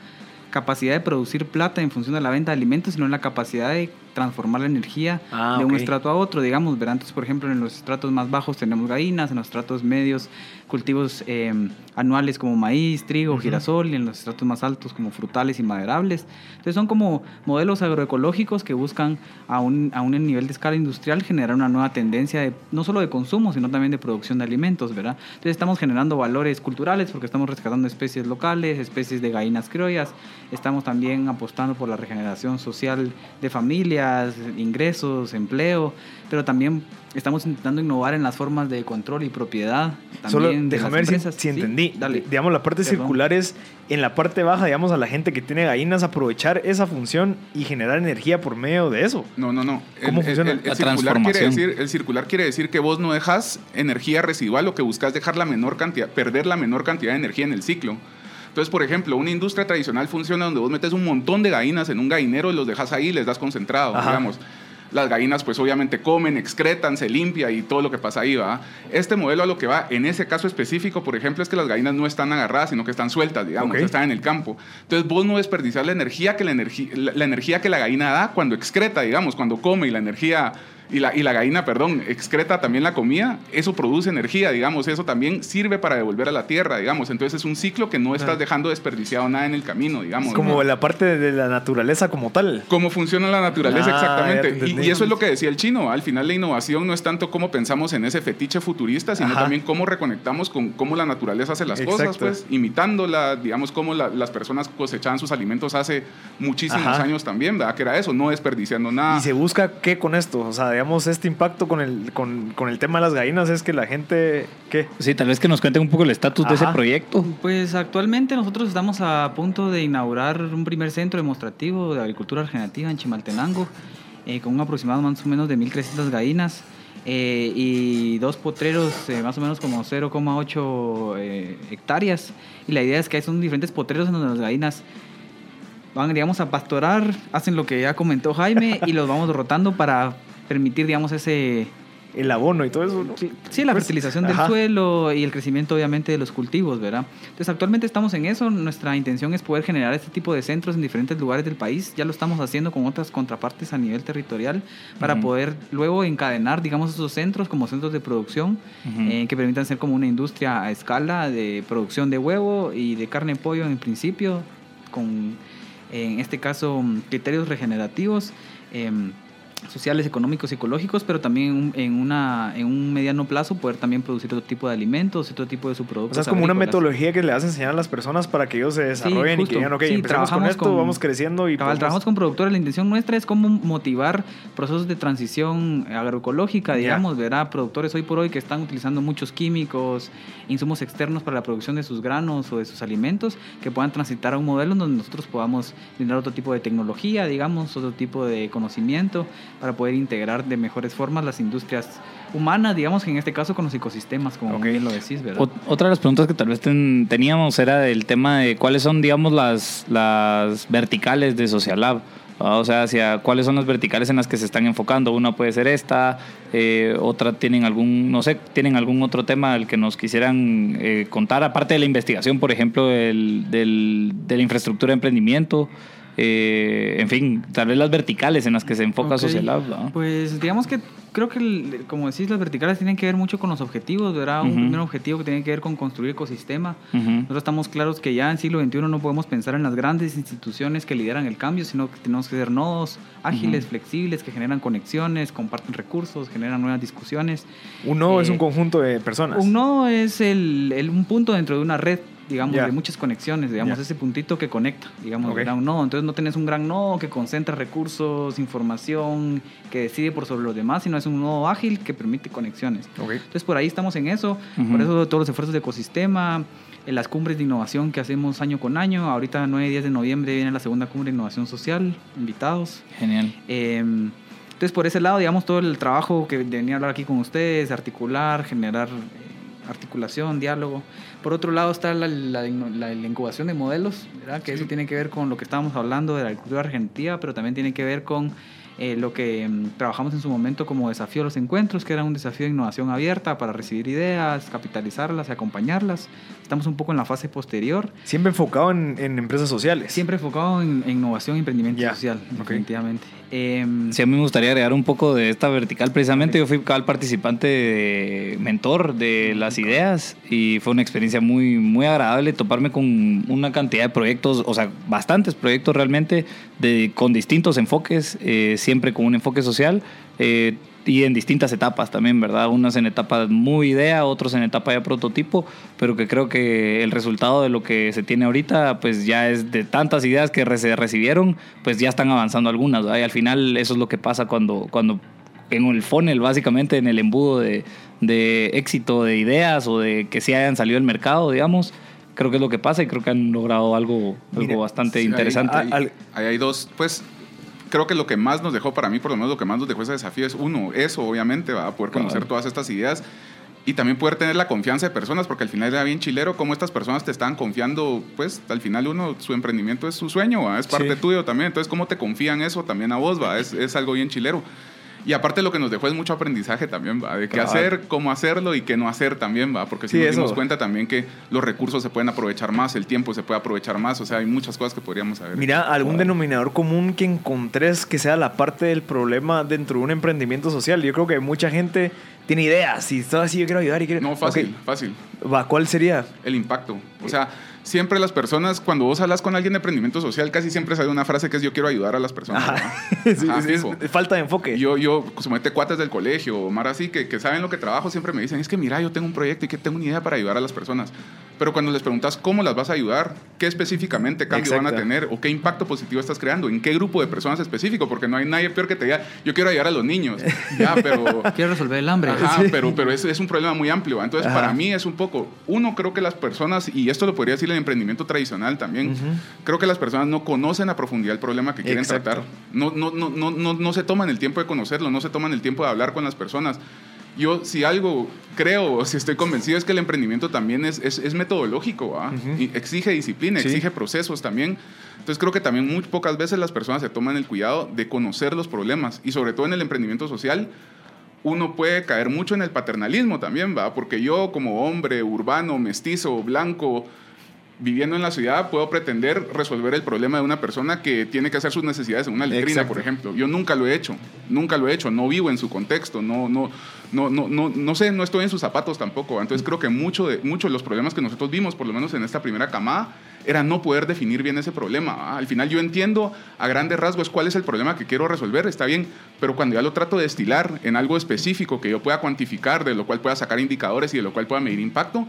capacidad de producir plata en función de la venta de alimentos, sino en la capacidad de transformar la energía Ah, de un ok. estrato a otro, digamos, ¿verdad? Entonces, por ejemplo, en los estratos más bajos tenemos gallinas, en los estratos medios cultivos eh, anuales como maíz, trigo, Ujú. girasol, y en los estratos más altos como frutales y maderables. Entonces son como modelos agroecológicos que buscan a un, a un nivel de escala industrial generar una nueva tendencia de, no solo de consumo, sino también de producción de alimentos, ¿verdad? Entonces estamos generando valores culturales porque estamos rescatando especies locales, especies de gallinas criollas, estamos también apostando por la regeneración social de ingresos, empleo, pero también estamos intentando innovar en las formas de control y propiedad. También Solo de las déjame ver si, empresas. si Sí, entendí. dale. Digamos, la parte Perdón. circular es en la parte baja, digamos, a la gente que tiene gallinas, aprovechar esa función y generar energía por medio de eso. No, no, no. ¿Cómo el, funciona? el- el La circular quiere decir, el circular quiere decir que vos no dejas energía residual, lo que buscas dejar la menor cantidad, perder la menor cantidad de energía en el ciclo. Entonces, por ejemplo, una industria tradicional funciona donde vos metes un montón de gallinas en un gallinero y los dejas ahí y les das concentrado, Ajá. digamos. Las gallinas, pues obviamente comen, excretan, se limpia y todo lo que pasa ahí va. Este modelo a lo que va, en ese caso específico, por ejemplo, es que las gallinas no están agarradas, sino que están sueltas, digamos, Ok. están en el campo. Entonces, vos no desperdiciar la energía que la, la, la energía que la gallina da cuando excreta, digamos, cuando come y la energía y la, y la gallina, perdón, excreta también la comida, eso produce energía, digamos, eso también sirve para devolver a la tierra, digamos. Entonces es un ciclo que no estás Ah. desperdiciado nada en el camino, digamos. Es como ¿no? la parte de la naturaleza como tal. Cómo funciona la naturaleza Ah, exactamente. Y, eso es lo que decía el chino. Al final la innovación no es tanto cómo pensamos en ese fetiche futurista, sino Ajá. también cómo reconectamos con cómo la naturaleza hace las cosas, pues, imitándola, digamos, cómo la- las personas cosechaban sus alimentos hace muchísimos Ajá. años también, ¿verdad? Que era eso, no desperdiciando nada. Y se busca qué con esto. O sea, este impacto con el, con, con el tema de las gallinas es que la gente. ¿Qué? Sí, tal vez que nos cuenten un poco el estatus de ese proyecto. Pues actualmente nosotros estamos a punto de inaugurar un primer centro demostrativo de agricultura regenerativa en Chimaltenango, eh, con un aproximado más o menos de 1.300 gallinas eh, y dos potreros eh, más o menos como 0,8 eh, hectáreas. Y la idea es que hay son diferentes potreros en donde las gallinas van, digamos, a pastorar, hacen lo que ya comentó Jaime y los vamos rotando para permitir, digamos, ese el abono y todo eso. ¿no? Sí, la Pues, fertilización del suelo y el crecimiento obviamente de los cultivos, ¿verdad? Entonces actualmente estamos en eso, nuestra intención es poder generar este tipo de centros en diferentes lugares del país, ya lo estamos haciendo con otras contrapartes a nivel territorial para poder luego encadenar, digamos, esos centros como centros de producción eh, que permitan ser como una industria a escala de producción de huevo y de carne de pollo en principio, con en este caso criterios regenerativos. em, sociales, económicos, psicológicos, pero también en un, en una, en un mediano plazo poder también producir otro tipo de alimentos, otro tipo de O subproductos. sea, es como una metodología que le vas a enseñar a las personas para que ellos se desarrollen y que digan, ok, Sí, empezamos con esto, con- vamos creciendo y Cabal, podemos- trabajamos con productores. La intención nuestra es cómo motivar procesos de transición agroecológica, digamos, verá productores hoy por hoy que están utilizando muchos químicos, insumos externos para la producción de sus granos o de sus alimentos, que puedan transitar a un modelo en donde nosotros podamos brindar otro tipo de tecnología, digamos, otro tipo de conocimiento para poder integrar de mejores formas las industrias humanas, digamos, que en este caso con los ecosistemas, como Ok. muy bien lo decís, ¿verdad? Ot- Otra de las preguntas que tal vez ten- teníamos era del tema de cuáles son, digamos, las, las verticales de Social Lab. O sea, hacia cuáles son las verticales en las que se están enfocando. Una puede ser esta, eh, otra tienen algún, no sé, tienen algún otro tema del que nos quisieran eh, contar, aparte de la investigación, por ejemplo, del, del- de la infraestructura de emprendimiento. Eh, en fin, tal vez las verticales en las que se enfoca Ok, Social Lab. Pues digamos que creo que, como decís, las verticales tienen que ver mucho con los objetivos, ¿verdad? Un Ujú. primer objetivo que tiene que ver con construir ecosistema. Ujú. Nosotros estamos claros que ya en siglo XXI no podemos pensar en las grandes instituciones que lideran el cambio, sino que tenemos que ser nodos ágiles, flexibles, que generan conexiones, comparten recursos, generan nuevas discusiones. Un nodo es Eh, un conjunto de personas. Un nodo es el, el- un punto dentro de una red, digamos, de muchas conexiones, digamos, ese puntito que conecta, digamos, Ok. ¿verdad? un nodo. Entonces no tenés un gran nodo que concentra recursos, información, que decide por sobre los demás, sino es un nodo ágil que permite conexiones. Entonces por ahí estamos en eso, por eso todos los esfuerzos de ecosistema, en las cumbres de innovación que hacemos año con año. Ahorita 9 y 10 de noviembre viene la segunda cumbre de innovación social, invitados. Genial. Eh, entonces, por ese lado, digamos, todo el trabajo que venía a hablar aquí con ustedes, articular, generar eh, articulación, diálogo. Por otro lado está la, la, inno- la- la incubación de modelos, ¿verdad? que eso tiene que ver con lo que estábamos hablando de la agricultura argentina, pero también tiene que ver con eh, lo que mm, trabajamos en su momento como desafío a los encuentros, que era un desafío de innovación abierta para recibir ideas, capitalizarlas y acompañarlas. Estamos un poco en la fase posterior. Siempre enfocado en, en empresas sociales. Siempre enfocado en, en innovación y emprendimiento social, definitivamente. Em, Sí, a mí me gustaría agregar un poco de esta vertical. Precisamente yo fui cabal participante de mentor de las ideas y fue una experiencia muy, muy agradable toparme con una cantidad de proyectos, o sea, bastantes proyectos realmente de, con distintos enfoques, eh, siempre con un enfoque social. eh, y en distintas etapas también, ¿verdad? Unas en etapa muy idea, otros en etapa ya prototipo, pero que creo que el resultado de lo que se tiene ahorita, pues ya es de tantas ideas que se recibieron, pues ya están avanzando algunas, ¿verdad? Y al final eso es lo que pasa cuando, cuando en el funnel, básicamente en el embudo de, de éxito de ideas o de que sí hayan salido al mercado, digamos, creo que es lo que pasa y creo que han logrado algo, algo bastante Sí, interesante. Ahí, Al- ahí hay dos, pues creo que lo que más nos dejó para mí, por lo menos lo que más nos dejó ese desafío es uno, eso obviamente, va a poder conocer todas estas ideas y también poder tener la confianza de personas, porque al final era bien chilero cómo estas personas te estaban confiando, pues al final uno, su emprendimiento es su sueño, ¿va? es parte Sí. tuyo también, entonces cómo te confían eso también a vos, ¿va? Es, es algo bien chilero. Y aparte lo que nos dejó es mucho aprendizaje también, ¿va? De qué hacer, cómo hacerlo y qué no hacer también, ¿va? Porque si Sí, nos dimos cuenta también que los recursos se pueden aprovechar más, el tiempo se puede aprovechar más, o sea, hay muchas cosas que podríamos saber. Mira, algún denominador común que encontres que sea la parte del problema dentro de un emprendimiento social. Yo creo que mucha gente tiene ideas y todo así, yo quiero ayudar y quiero... No, fácil, fácil. Va, ¿cuál sería? El impacto. O sea, siempre las personas, cuando vos hablas con alguien de emprendimiento social, casi siempre sale una frase que es yo quiero ayudar a las personas. Ajá. ¿no? Sí, Ajá, sí, es- fijo. falta de enfoque. Yo, yo, sumete cuates del colegio, o más así, que, que saben lo que trabajo, siempre me dicen, es que mira, yo tengo un proyecto y que tengo una idea para ayudar a las personas. Pero cuando les preguntas cómo las vas a ayudar, qué específicamente cambio van a Exacto. tener o qué impacto positivo estás creando, en qué grupo de personas específico, porque no hay nadie peor que te diga, yo quiero ayudar a los niños. Ya, pero... Quiero resolver el hambre. Ajá, Sí. pero, pero es, es un problema muy amplio. Entonces, Ajá. para mí es un poco, uno, creo que las personas, y esto lo podría decir el emprendimiento tradicional también, Ujú. creo que las personas no conocen a profundidad el problema que quieren Exacto. tratar. No, no, no, no, no, no se toman el tiempo de conocerlo, no se toman el tiempo de hablar con las personas. Yo, si algo creo, si estoy convencido, es que el emprendimiento también es, es, es metodológico, ¿va? Ujú. Y exige disciplina, Sí. exige procesos también. Entonces creo que también muy pocas veces las personas se toman el cuidado de conocer los problemas y sobre todo en el emprendimiento social, uno puede caer mucho en el paternalismo también, ¿va? Porque yo como hombre urbano, mestizo, blanco, viviendo en la ciudad, puedo pretender resolver el problema de una persona que tiene que hacer sus necesidades en una letrina, por ejemplo. Yo nunca lo he hecho, nunca lo he hecho, no vivo en su contexto, no, no, no, no, no, no sé, no estoy en sus zapatos tampoco. Entonces creo que mucho de, muchos de los problemas que nosotros vimos, por lo menos en esta primera camada, era no poder definir bien ese problema. ¿va? Al final yo entiendo a grandes rasgos cuál es el problema que quiero resolver, está bien, pero cuando ya lo trato de destilar en algo específico que yo pueda cuantificar, de lo cual pueda sacar indicadores y de lo cual pueda medir impacto,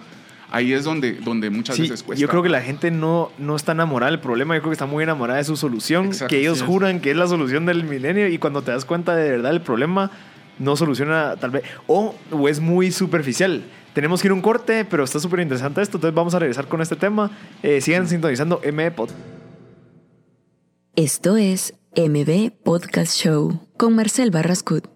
ahí es donde, donde muchas Sí, veces cuesta. yo creo que la gente no, no está enamorada del problema, yo creo que está muy enamorada de su solución, Exacto, que ellos sí. juran que es la solución del milenio y cuando te das cuenta de verdad el problema no soluciona tal vez, o, o es muy superficial. Tenemos que ir a un corte, pero está súper interesante esto, entonces vamos a regresar con este tema. Eh, sigan sintonizando ME Pod. Esto es MB Podcast Show con Marcel Barrascut.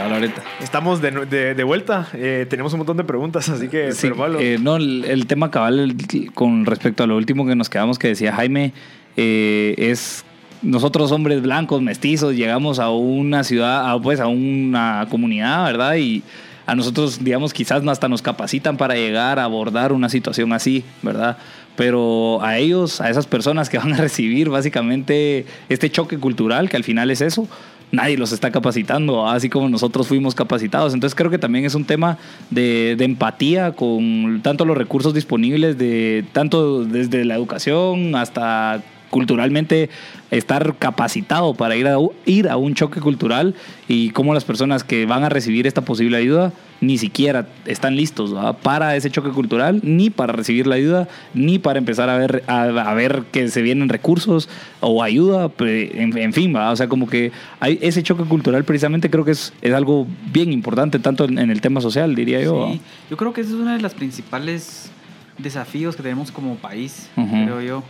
Ahorita. Estamos de, de- de vuelta, eh, tenemos un montón de preguntas, así que, Sí, eh, no, el, el tema cabal el- con respecto a lo último que nos quedamos que decía Jaime eh, es nosotros hombres blancos mestizos llegamos a una ciudad, a, pues a una comunidad, ¿verdad? Y a nosotros, digamos, quizás hasta nos capacitan para llegar a abordar una situación así, ¿verdad? Pero a ellos, a esas personas que van a recibir básicamente este choque cultural, que al final es eso, nadie los está capacitando, así como nosotros fuimos capacitados. Entonces creo que también es un tema de, de empatía con tanto los recursos disponibles, de tanto desde la educación hasta culturalmente estar capacitado para ir a, ir a un choque cultural y cómo las personas que van a recibir esta posible ayuda ni siquiera están listos para ese choque cultural, ni para recibir la ayuda, ni para empezar a ver, a, a ver que se vienen recursos o ayuda, en, en fin, o sea, como que hay ese choque cultural precisamente creo que es, es algo bien importante, tanto en, en el tema social, diría yo. Sí, yo creo que ese es uno de los principales desafíos que tenemos como país, creo yo.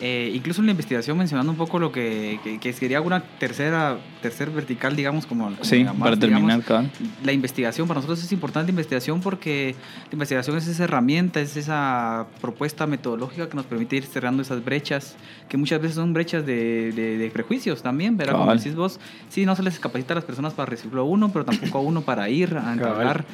Eh, incluso en la investigación mencionando un poco lo que, que, que sería una tercera tercer vertical, digamos, como, como Sí, llamar, para terminar, digamos, la investigación, para nosotros es importante la investigación porque la investigación es esa herramienta, es esa propuesta metodológica que nos permite ir cerrando esas brechas, que muchas veces son brechas de, de- de prejuicios también, ¿verdad? Como Cabal. decís vos, sí, no se les capacita a las personas para recibirlo a uno, pero tampoco a uno para ir a entablar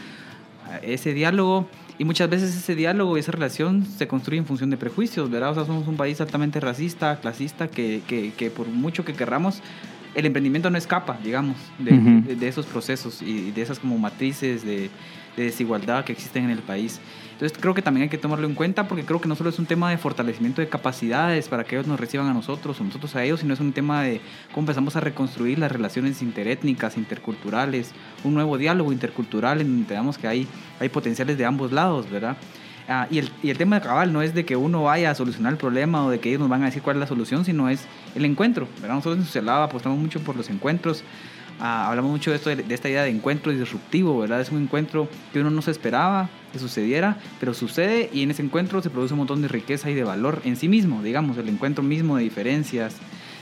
ese diálogo. Y muchas veces ese diálogo y esa relación se construye en función de prejuicios, ¿verdad? O sea, somos un país altamente racista, clasista, que, que, que por mucho que querramos, el emprendimiento no escapa, digamos, de, Ujú. de- de esos procesos y de esas como matrices de, de desigualdad que existen en el país. Entonces creo que también hay que tomarlo en cuenta porque creo que no solo es un tema de fortalecimiento de capacidades para que ellos nos reciban a nosotros o nosotros a ellos, sino es un tema de cómo empezamos a reconstruir las relaciones interétnicas, interculturales, un nuevo diálogo intercultural en donde que hay, hay potenciales de ambos lados, ¿verdad? Ah, y, el, y el tema de cabal no es de que uno vaya a solucionar el problema o de que ellos nos van a decir cuál es la solución, sino es el encuentro. ¿verdad? Nosotros en Socialaba apostamos mucho por los encuentros. Ah, hablamos mucho de, esto, de, esta idea de encuentro disruptivo, ¿verdad? Es un encuentro que uno no se esperaba que sucediera, pero sucede y en ese encuentro se produce un montón de riqueza y de valor en sí mismo, digamos, el encuentro mismo de diferencias,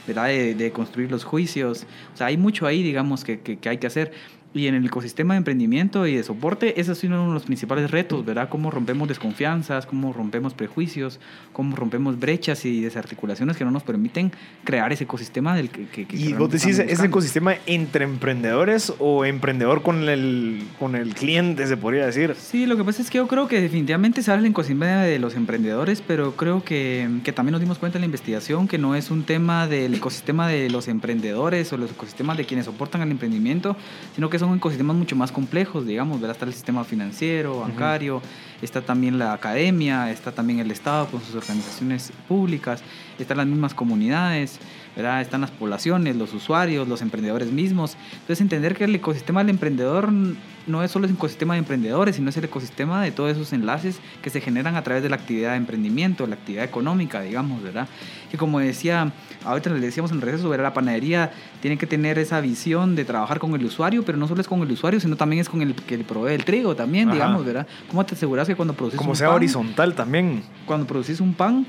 ¿verdad? De, construir los juicios. O sea, hay mucho ahí, digamos, que, que hay que hacer. Y en el ecosistema de emprendimiento y de soporte, ese es uno de los principales retos, ¿verdad? Cómo rompemos desconfianzas, cómo rompemos prejuicios, cómo rompemos brechas y desarticulaciones que no nos permiten crear ese ecosistema del que... que- que Y vos decís, ¿es buscando. ecosistema entre emprendedores o emprendedor con el, con el cliente, se podría decir? Sí, lo que pasa es que yo creo que definitivamente habla en ecosistema de los emprendedores, pero creo que, que también nos dimos cuenta en la investigación que no es un tema del ecosistema de los emprendedores o los ecosistemas de quienes soportan el emprendimiento, sino que son ecosistemas mucho más complejos, digamos, ¿verdad? Está el sistema financiero, bancario, está también la academia, está también el Estado con sus organizaciones públicas, están las mismas comunidades, ¿verdad? Están las poblaciones, los usuarios, los emprendedores mismos. Entonces entender que el ecosistema del emprendedor no es solo el ecosistema de emprendedores, sino es el ecosistema de todos esos enlaces que se generan a través de la actividad de emprendimiento, la actividad económica, digamos, ¿verdad? Que como decía, ahorita le decíamos en el receso, ¿verdad? La panadería tiene que tener esa visión de trabajar con el usuario, pero no solo es con el usuario, sino también es con el que le provee el trigo también, Ajá. digamos, ¿verdad? ¿Cómo te aseguras que cuando produces Como un sea pan, horizontal también. cuando producís un pan,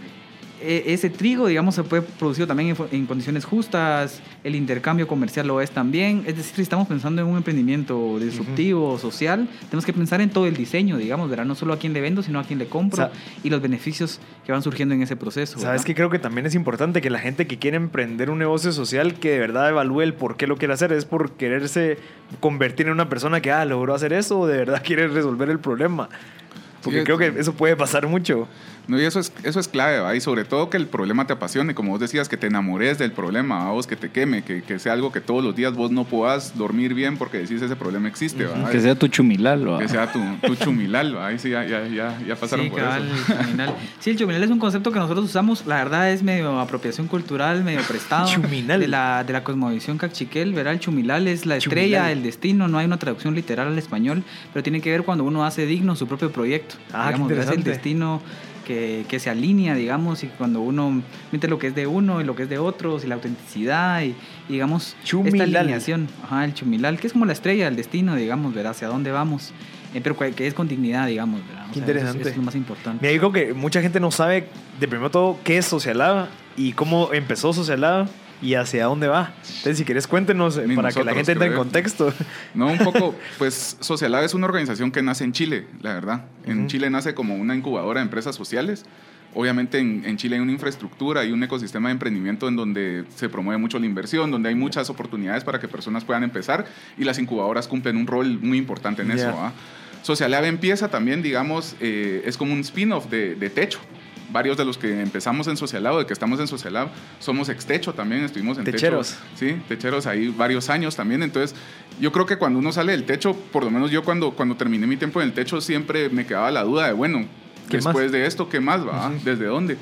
ese trigo, digamos, se puede producir también en, condiciones justas, el intercambio comercial lo es también. Es decir, si estamos pensando en un emprendimiento disruptivo, social, tenemos que pensar en todo el diseño, digamos, ¿verdad? No solo a quién le vendo, sino a quién le compro y los beneficios que van surgiendo en ese proceso. Sabes que creo que también es importante que la gente que quiere emprender un negocio social que de verdad evalúe el por qué lo quiere hacer, es por quererse convertir en una persona que ah, logró hacer eso o de verdad quiere resolver el problema. Porque Sí, creo que es- eso puede pasar mucho. No, y eso es, eso es clave, ¿va? y sobre todo que el problema te apasione, como vos decías, que te enamores del problema, ¿va? vos que te queme, que, que sea algo que todos los días vos no puedas dormir bien porque decís ese problema existe, ¿va? Que sea tu chumilal. ¿va? Que sea tu, tu chumilal, ¿va? ahí sí, ya, ya, ya, ya pasaron Sí, por cabal, eso. el. Sí, el chuminal es un concepto que nosotros usamos, la verdad es medio apropiación cultural, medio prestado. Chuminal. De la, de la cosmovisión cachiquel, ¿verdad? El chumilal es la Chumilal. estrella, el destino, no hay una traducción literal al español, pero tiene que ver cuando uno hace digno su propio proyecto. Ah, qué digamos, es el destino que, que se alinea, digamos, y cuando uno mete lo que es de uno y lo que es de otros, y la autenticidad, y, y, digamos, Chumilal. esta alineación, ajá, el chumilal, que es como la estrella del destino, digamos, ¿verdad? Hacia dónde vamos, eh, pero que es con dignidad, digamos, ¿verdad? Qué eso es- interesante. eso es lo más importante. Mira, yo creo que mucha gente no sabe de primero todo qué es Socialab y cómo empezó Socialab y hacia dónde va. Entonces, si quieres, cuéntenos eh, Ni para que la gente entre en contexto. No, un poco, pues Socialab es una organización que nace en Chile, la verdad. En. Chile nace como una incubadora de empresas sociales. Obviamente en, en Chile hay una infraestructura y un ecosistema de emprendimiento en donde se promueve mucho la inversión, donde hay muchas oportunidades para que personas puedan empezar y las incubadoras cumplen un rol muy importante en eso. Socialab empieza también, digamos, eh, es como un spin-off de, de Techo. Varios de los que empezamos en Socialab, o de que estamos en Socialab, somos ex-techo también, estuvimos en Techeros. Techo. Sí, techeros ahí varios años también. Entonces, yo creo que cuando uno sale del techo, por lo menos yo cuando, cuando terminé mi tiempo en el techo, siempre me quedaba la duda de, bueno, ¿Qué después más? de esto, ¿qué más va? ¿Desde dónde?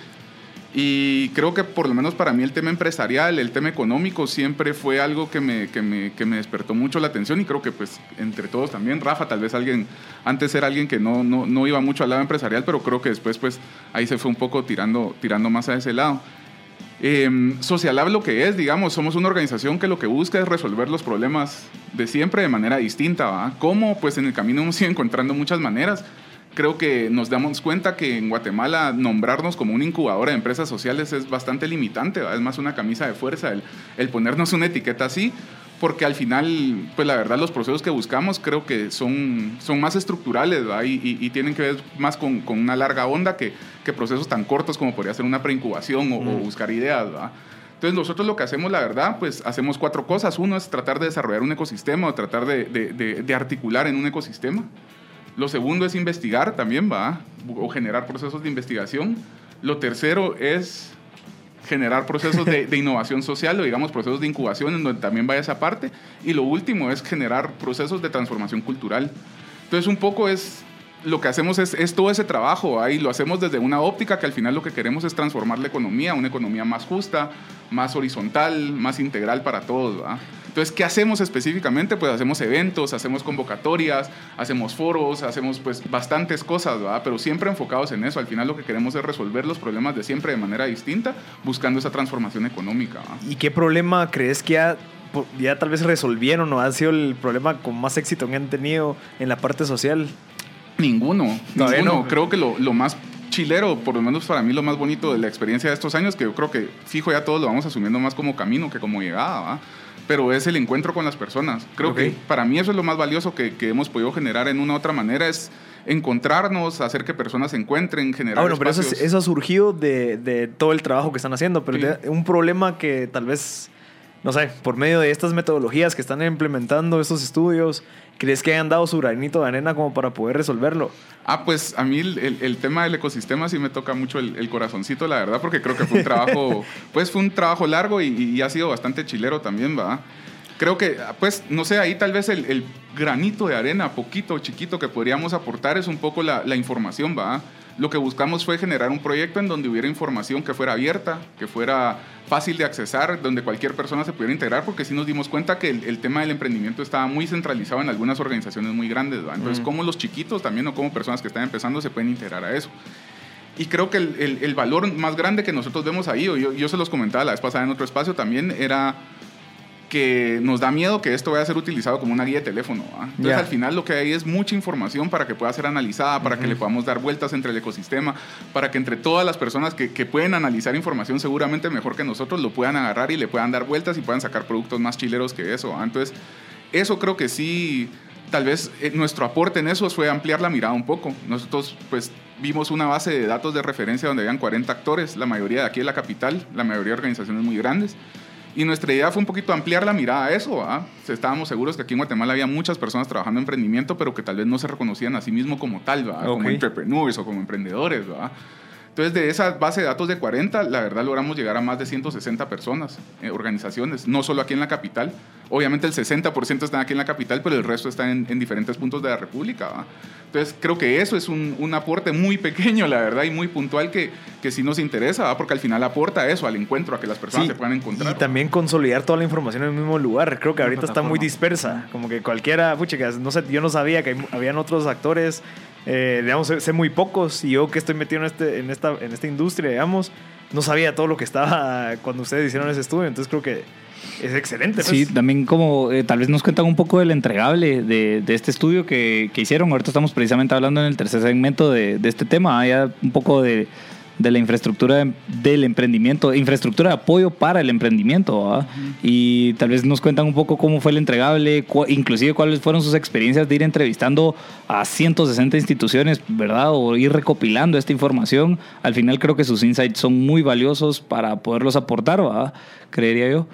Y creo que por lo menos para mí el tema empresarial, el tema económico siempre fue algo que me, que me, que me despertó mucho la atención y creo que pues entre todos también, Rafa tal vez alguien, antes era alguien que no, no, no iba mucho al lado empresarial, pero creo que después pues ahí se fue un poco tirando, tirando más a ese lado. Eh, lo que es, digamos, somos una organización que lo que busca es resolver los problemas de siempre de manera distinta. ¿va? ¿Cómo? Pues en el camino hemos ido encontrando muchas maneras. Creo que nos damos cuenta que en Guatemala nombrarnos como una incubadora de empresas sociales es bastante limitante, ¿va? es más una camisa de fuerza el, el ponernos una etiqueta así, porque al final, pues la verdad, los procesos que buscamos creo que son, son más estructurales y, y- y tienen que ver más con, con una larga onda que, que procesos tan cortos como podría ser una preincubación o, o buscar ideas. ¿va? Entonces nosotros lo que hacemos, la verdad, pues hacemos cuatro cosas. Uno es tratar de desarrollar un ecosistema o tratar de, de- de- de articular en un ecosistema. Lo segundo es investigar también, ¿va? O generar procesos de investigación. Lo tercero es generar procesos de, de innovación social o digamos procesos de incubación en donde también vaya esa parte. Y lo último es generar procesos de transformación cultural. Entonces un poco es lo que hacemos es, todo ese trabajo ahí lo hacemos desde una óptica que al final lo que queremos es transformar la economía, una economía más justa, más horizontal, más integral para todos. ¿va? Entonces, ¿qué hacemos específicamente? Pues hacemos eventos, hacemos convocatorias, hacemos foros, hacemos pues bastantes cosas, ¿va? pero siempre enfocados en eso. Al final lo que queremos es resolver los problemas de siempre de manera distinta, buscando esa transformación económica. ¿Y qué problema crees que po- ya tal vez resolvieron o ha sido el problema con más éxito que han tenido en la parte social? Ninguno, Todavía ninguno. no. Creo que lo, lo más chilero, por lo menos para mí lo más bonito de la experiencia de estos años, que yo creo que fijo ya todos lo vamos asumiendo más como camino que como llegada, ¿va? pero es el encuentro con las personas. Creo que para mí eso es lo más valioso que, que hemos podido generar en una u otra manera, es encontrarnos, hacer que personas se encuentren, generar Ah, bueno, pero eso, es- espacios. eso ha surgido de, de todo el trabajo que están haciendo, pero Sí. un problema que tal vez, no sé, por medio de estas metodologías que están implementando estos estudios, ¿crees que hayan dado su granito de arena como para poder resolverlo? Ah, pues a mí el, el- el tema del ecosistema sí me toca mucho el, el corazoncito, la verdad, porque creo que fue un trabajo, pues fue un trabajo largo y, y ha sido bastante chilero también, ¿va? Creo que, pues, no sé, ahí tal vez el, el granito de arena, poquito, chiquito, que podríamos aportar es un poco la, la información, ¿va? Lo que buscamos fue generar un proyecto en donde hubiera información que fuera abierta, que fuera fácil de accesar, donde cualquier persona se pudiera integrar, porque sí nos dimos cuenta que el, el tema del emprendimiento estaba muy centralizado en algunas organizaciones muy grandes, ¿va? Entonces, Mm. cómo los chiquitos también o como personas que están empezando se pueden integrar a eso. Y creo que el, el- el valor más grande que nosotros vemos ahí, o yo, yo se los comentaba la vez pasada en otro espacio también, era que nos da miedo que esto vaya a ser utilizado como una guía de teléfono. ¿va? Entonces, al final lo que hay es mucha información para que pueda ser analizada, para que le podamos dar vueltas entre el ecosistema, para que entre todas las personas que, que pueden analizar información seguramente mejor que nosotros lo puedan agarrar y le puedan dar vueltas y puedan sacar productos más chileros que eso. ¿va? Entonces, eso creo que sí, tal vez eh, nuestro aporte en eso fue ampliar la mirada un poco. Nosotros, pues, vimos una base de datos de referencia donde habían 40 actores, la mayoría de aquí en la capital, la mayoría de organizaciones muy grandes. Y nuestra idea fue un poquito ampliar la mirada a eso. ¿ah? Estábamos seguros que aquí en Guatemala había muchas personas trabajando en emprendimiento, pero que tal vez no se reconocían a sí mismos como tal, como entrepreneurs o como emprendedores. Entonces, de esa base de datos de 40, la verdad logramos llegar a más de 160 personas, eh, organizaciones, no solo aquí en la capital. Obviamente el 60% están aquí en la capital, pero el resto están en, en diferentes puntos de la República. ¿va? Entonces, creo que eso es un, un aporte muy pequeño, la verdad, y muy puntual que, que sí nos interesa, ¿va? porque al final aporta eso, al encuentro, a que las personas Sí, se puedan encontrar. Y también consolidar toda la información en el mismo lugar. Creo que ahorita está muy dispersa. Como que cualquiera, pucha, no sé, yo no sabía que hay- habían otros actores, eh, digamos, sé, sé muy pocos. Y yo que estoy metido en, este, en, esta, en esta industria, digamos, no sabía todo lo que estaba cuando ustedes hicieron ese estudio. Entonces creo que es excelente. Sí, también como eh, tal vez nos cuentan un poco del entregable de, de este estudio que, que hicieron. Ahorita estamos precisamente hablando en el tercer segmento de, de este tema, ¿ah? ya un poco de, de la infraestructura de- del emprendimiento, infraestructura de apoyo para el emprendimiento. Y tal vez nos cuentan un poco cómo fue el entregable, cu- inclusive cuáles fueron sus experiencias de ir entrevistando a 160 instituciones, ¿verdad? O ir recopilando esta información. Al final creo que sus insights son muy valiosos para poderlos aportar, ¿verdad? Creería yo.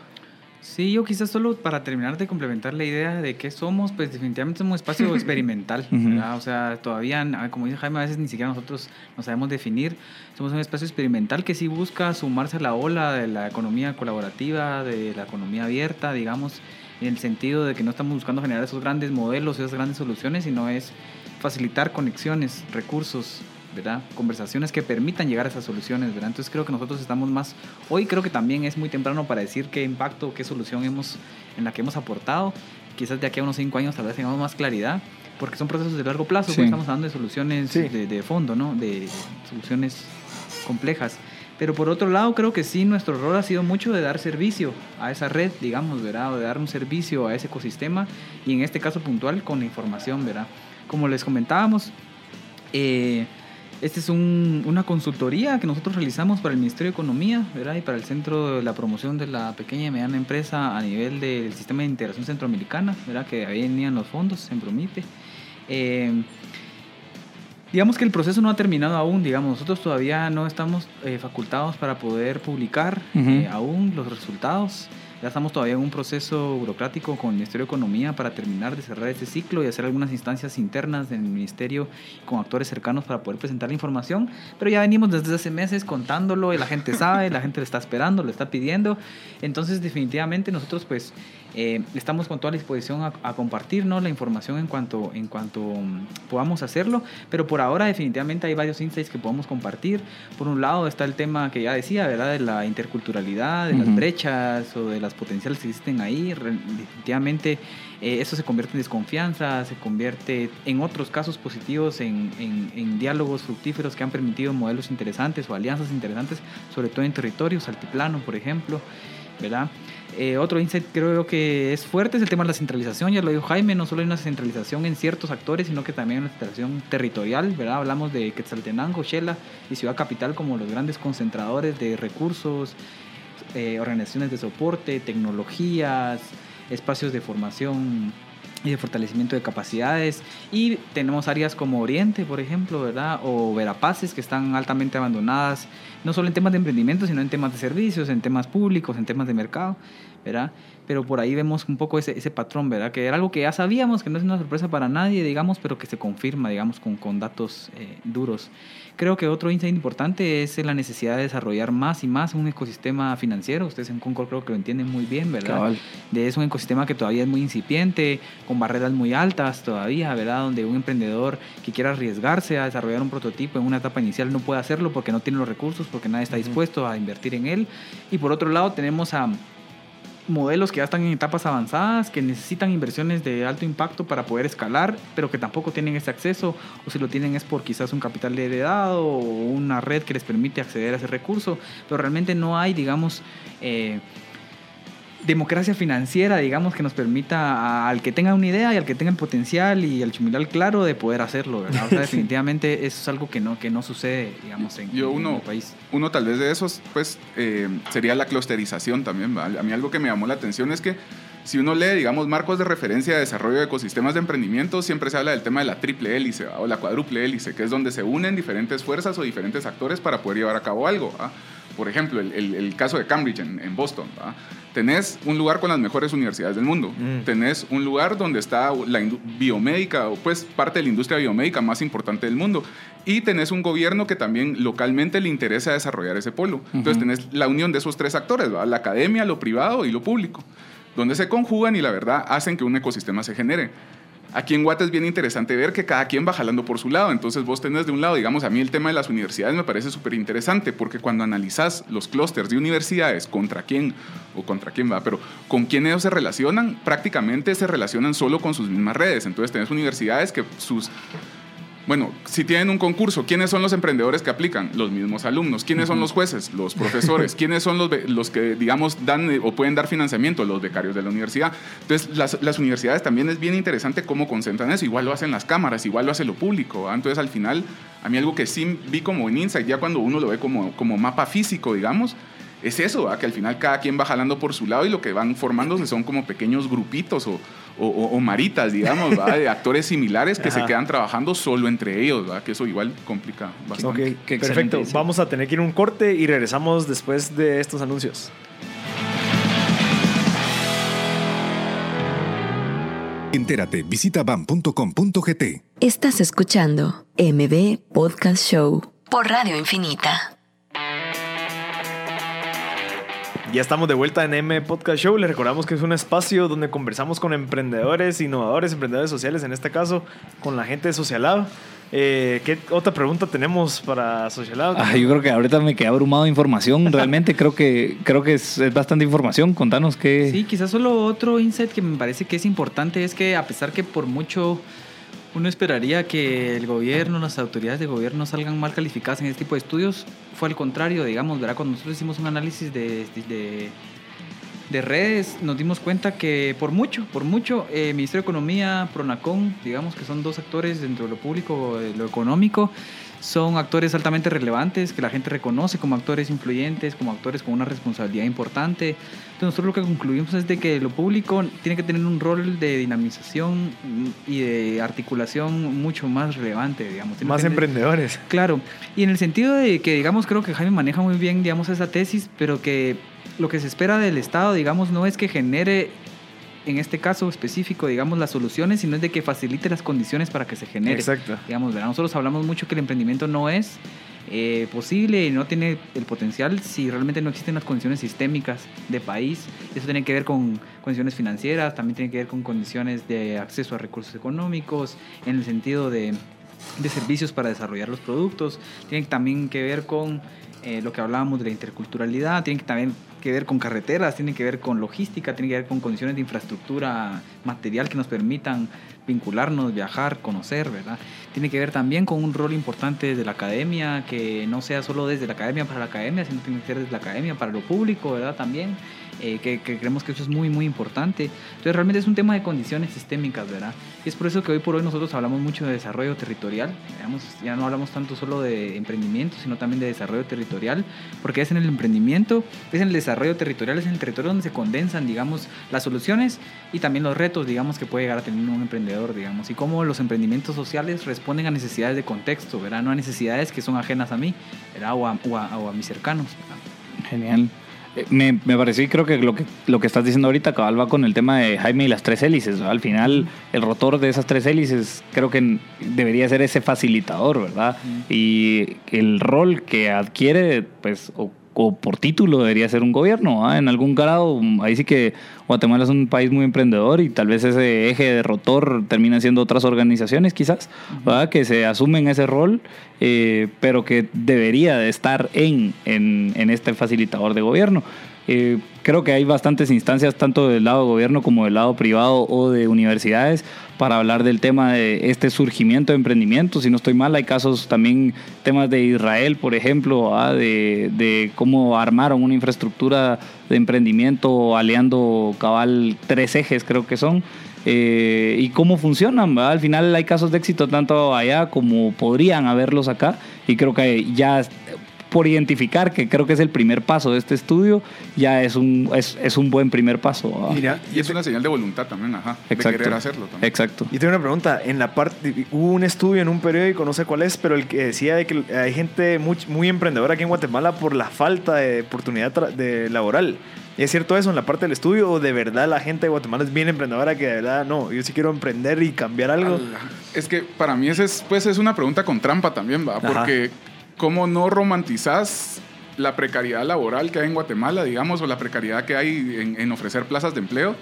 Sí, yo quizás solo para terminar de complementar la idea de qué somos, pues definitivamente somos un espacio experimental. O sea, todavía, como dice Jaime, a veces ni siquiera nosotros nos sabemos definir. Somos un espacio experimental que sí busca sumarse a la ola de la economía colaborativa, de la economía abierta, digamos, en el sentido de que no estamos buscando generar esos grandes modelos, esas grandes soluciones, sino es facilitar conexiones, recursos, ¿verdad? Conversaciones que permitan llegar a esas soluciones, ¿verdad? Entonces creo que nosotros estamos más, hoy creo que también es muy temprano para decir qué impacto, qué solución hemos, en la que hemos aportado. Quizás de aquí a unos cinco años tal vez tengamos más claridad, porque son procesos de largo plazo, Sí. pues estamos hablando de soluciones Sí. de, de fondo, ¿no? De soluciones complejas. Pero por otro lado, creo que sí, nuestro rol ha sido mucho de dar servicio a esa red, digamos, ¿verdad? O de dar un servicio a ese ecosistema y en este caso puntual con la información, ¿verdad? Como les comentábamos, eh, esta es un- una consultoría que nosotros realizamos para el Ministerio de Economía ¿verdad? y para el Centro de la Promoción de la Pequeña y Mediana Empresa a nivel del Sistema de Integración Centroamericana, ¿verdad? que ahí venían los fondos, en Promite. Eh, digamos que el proceso no ha terminado aún, digamos, nosotros todavía no estamos eh, facultados para poder publicar eh, aún los resultados. Ya estamos todavía en un proceso burocrático con el Ministerio de Economía para terminar de cerrar este ciclo y hacer algunas instancias internas del Ministerio con actores cercanos para poder presentar la información. Pero ya venimos desde hace meses contándolo y la gente sabe, la gente le está esperando, le está pidiendo. Entonces, definitivamente nosotros pues eh, estamos con toda la disposición a, a compartir ¿no? la información en cuanto, en cuanto mm, podamos hacerlo. Pero por ahora definitivamente hay varios insights que podemos compartir. Por un lado está el tema que ya decía, ¿verdad? De la interculturalidad, de las brechas o de las potenciales que existen ahí. Definitivamente eh, eso se convierte en desconfianza, se convierte en otros casos positivos en, en- en diálogos fructíferos que han permitido modelos interesantes o alianzas interesantes, sobre todo en territorios, altiplano, por ejemplo, ¿verdad? Eh, otro insight creo que es fuerte es el tema de la centralización, ya lo dijo Jaime, no solo hay una centralización en ciertos actores, sino que también una centralización territorial, ¿verdad? Hablamos de Quetzaltenango, Shela y Ciudad Capital como los grandes concentradores de recursos, eh, organizaciones de soporte, tecnologías, espacios de formación y de fortalecimiento de capacidades. Y tenemos áreas como Oriente, por ejemplo, ¿verdad? O Verapaces, que están altamente abandonadas, no solo en temas de emprendimiento, sino en temas de servicios, en temas públicos, en temas de mercado, ¿verdad? Pero por ahí vemos un poco ese, ese patrón, ¿verdad? Que era algo que ya sabíamos, que no es una sorpresa para nadie, digamos, pero que se confirma, digamos, con, con datos eh, duros. Creo que otro insight importante es la necesidad de desarrollar más y más un ecosistema financiero. Ustedes en Concord creo que lo entienden muy bien, ¿verdad? Cabal. de es un ecosistema que todavía es muy incipiente, con barreras muy altas todavía, ¿verdad? Donde un emprendedor que quiera arriesgarse a desarrollar un prototipo en una etapa inicial no puede hacerlo porque no tiene los recursos, porque nadie está dispuesto a invertir en él. Y por otro lado tenemos a modelos que ya están en etapas avanzadas, que necesitan inversiones de alto impacto para poder escalar, pero que tampoco tienen ese acceso, o si lo tienen es por quizás un capital heredado o una red que les permite acceder a ese recurso, pero realmente no hay, digamos, eh, democracia financiera, digamos, que nos permita al que tenga una idea y al que tenga el potencial y el chumilal claro de poder hacerlo, ¿verdad? O sea, definitivamente eso es algo que no, que no sucede, digamos, en, Yo en uno- el país. Uno tal vez de esos, pues, eh, sería la clusterización también. A mí algo que me llamó la atención es que si uno lee, digamos, marcos de referencia de desarrollo de ecosistemas de emprendimiento, siempre se habla del tema de la triple hélice o la cuádruple hélice, que es donde se unen diferentes fuerzas o diferentes actores para poder llevar a cabo algo. Por ejemplo, el, el- el caso de Cambridge en, en Boston. Tenés un lugar con las mejores universidades del mundo. Mm. Tenés un lugar donde está la biomédica, o pues parte de la industria biomédica más importante del mundo. Y tenés un gobierno que también localmente le interesa desarrollar ese polo. Entonces tenés la unión de esos tres actores, ¿va? la academia, lo privado y lo público, donde se conjugan y la verdad hacen que un ecosistema se genere. Aquí en Guate es bien interesante ver que cada quien va jalando por su lado. Entonces vos tenés de un lado, digamos, a mí el tema de las universidades me parece súper interesante porque cuando analizás los clústeres de universidades, contra quién o contra quién va, pero con quién ellos se relacionan, prácticamente se relacionan solo con sus mismas redes. Entonces tenés universidades que sus bueno, si tienen un concurso, ¿quiénes son los emprendedores que aplican? Los mismos alumnos. ¿Quiénes son los jueces? Los profesores. ¿Quiénes son los, los que, digamos, dan eh, o pueden dar financiamiento? Los becarios de la universidad. Entonces, las, las universidades también es bien interesante cómo concentran eso. Igual lo hacen las cámaras, igual lo hace lo público. ¿va? Entonces, al final, a mí algo que sí vi como en Insight, ya cuando uno lo ve como, como mapa físico, digamos, es eso, ¿va? que al final cada quien va jalando por su lado y lo que van formándose son como pequeños grupitos o, o- o- o maritas, digamos, de actores similares que se quedan trabajando solo entre ellos, ¿va? que eso igual complica Ok, bastante. qué perfecto. sí. Vamos a tener que ir a un corte y regresamos después de estos anuncios. Entérate, visita bam.com.gt. Estás escuchando MB Podcast Show por Radio Infinita. Ya estamos de vuelta en M Podcast Show. Les recordamos que es un espacio donde conversamos con emprendedores, innovadores, emprendedores sociales, en este caso con la gente de Socialab. Eh, ¿Qué otra pregunta tenemos para Socialab? Ah, yo creo que ahorita me quedé abrumado de información. Realmente creo que creo que es, es bastante información. Contanos qué. Sí, quizás solo otro insight que me parece que es importante es que a pesar que por mucho uno esperaría que el gobierno, las autoridades de gobierno salgan mal calificadas en este tipo de estudios, fue al contrario, digamos, ¿verdad? Cuando nosotros hicimos un análisis de, de, de redes, nos dimos cuenta que por mucho, por mucho, eh, Ministerio de Economía, Pronacon, digamos que son dos actores dentro de lo público, de lo económico, son actores altamente relevantes que la gente reconoce como actores influyentes, como actores con una responsabilidad importante. Entonces nosotros lo que concluimos es de que lo público tiene que tener un rol de dinamización y de articulación mucho más relevante, digamos. Tiene Más que emprendedores. Claro, y en el sentido de que, digamos, creo que Jaime maneja muy bien, digamos, esa tesis, pero que lo que se espera del Estado, digamos, no es que genere, en este caso específico, digamos, las soluciones, sino es de que facilite las condiciones para que se genere. Exacto. Digamos, ¿verdad? nosotros hablamos mucho que el emprendimiento no es eh, posible y no tiene el potencial si realmente no existen las condiciones sistémicas de país. Eso tiene que ver con condiciones financieras, también tiene que ver con condiciones de acceso a recursos económicos, en el sentido de, de servicios para desarrollar los productos, tiene también que ver con eh, lo que hablábamos de la interculturalidad, tiene que también que ver con carreteras, tiene que ver con logística, tiene que ver con condiciones de infraestructura material que nos permitan vincularnos, viajar, conocer, ¿verdad? Tiene que ver también con un rol importante de la academia, que no sea solo desde la academia para la academia, sino tiene que ser desde la academia para lo público, ¿verdad? También, eh, que, que creemos que eso es muy, muy importante. Entonces, realmente es un tema de condiciones sistémicas, ¿verdad? Y es por eso que hoy por hoy nosotros hablamos mucho de desarrollo territorial, digamos, ya no hablamos tanto solo de emprendimiento, sino también de desarrollo territorial, porque es en el emprendimiento, es en el desarrollo territorial, es en el territorio donde se condensan, digamos, las soluciones y también los retos, digamos, que puede llegar a tener un emprendedor, digamos, y cómo los emprendimientos sociales responden a necesidades de contexto, ¿verdad? No a necesidades que son ajenas a mí, ¿verdad? O a, o a- o a mis cercanos. ¿verdad? Genial. Me, me pareció y creo que lo, que lo que estás diciendo ahorita cabal va con el tema de Jaime y las tres hélices. Al final, el rotor de esas tres hélices creo que debería ser ese facilitador, ¿verdad? Y el rol que adquiere, pues, o, o por título debería ser un gobierno. En algún grado, ahí sí que Guatemala es un país muy emprendedor y tal vez ese eje de rotor termina siendo otras organizaciones quizás, ¿verdad? Que se asumen ese rol, eh, pero que debería de estar en, en, en este facilitador de gobierno. Eh, creo que hay bastantes instancias, tanto del lado gobierno como del lado privado o de universidades, para hablar del tema de este surgimiento de emprendimiento. Si no estoy mal, hay casos también, temas de Israel, por ejemplo, ¿ah? de, de, cómo armaron una infraestructura de emprendimiento aliando cabal tres ejes, creo que son. Eh, y cómo funcionan. Al final hay casos de éxito tanto allá como podrían haberlos acá y creo que ya por identificar, que creo que es el primer paso de este estudio, ya es un, es, es un buen primer paso. ¿verdad? Mira, Y es una señal de voluntad también, ajá. Exacto. De querer hacerlo también. Exacto. Y tengo una pregunta. En la parte hubo un estudio en un periódico, no sé cuál es, pero el que decía de que hay gente muy, muy emprendedora aquí en Guatemala por la falta de oportunidad de laboral. ¿Y ¿Es cierto eso en la parte del estudio o de verdad la gente de Guatemala es bien emprendedora que de verdad no, yo sí quiero emprender y cambiar algo? Es que para mí esa es, pues, es una pregunta con trampa también, ¿va? Ajá. ¿Cómo no romantizás la precariedad laboral que hay en Guatemala, digamos, o la precariedad que hay en, en ofrecer plazas de empleo?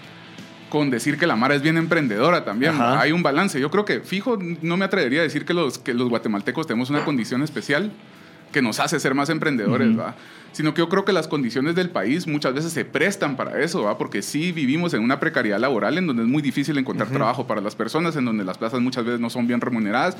Con decir que la Mara es bien emprendedora también. Ajá. Hay un balance. Yo creo que, fijo, no me atrevería a decir que los, que los guatemaltecos tenemos una condición especial que nos hace ser más emprendedores, ¿va? Sino que yo creo que las condiciones del país muchas veces se prestan para eso, ¿va? Porque sí vivimos en una precariedad laboral en donde es muy difícil encontrar trabajo para las personas, en donde las plazas muchas veces no son bien remuneradas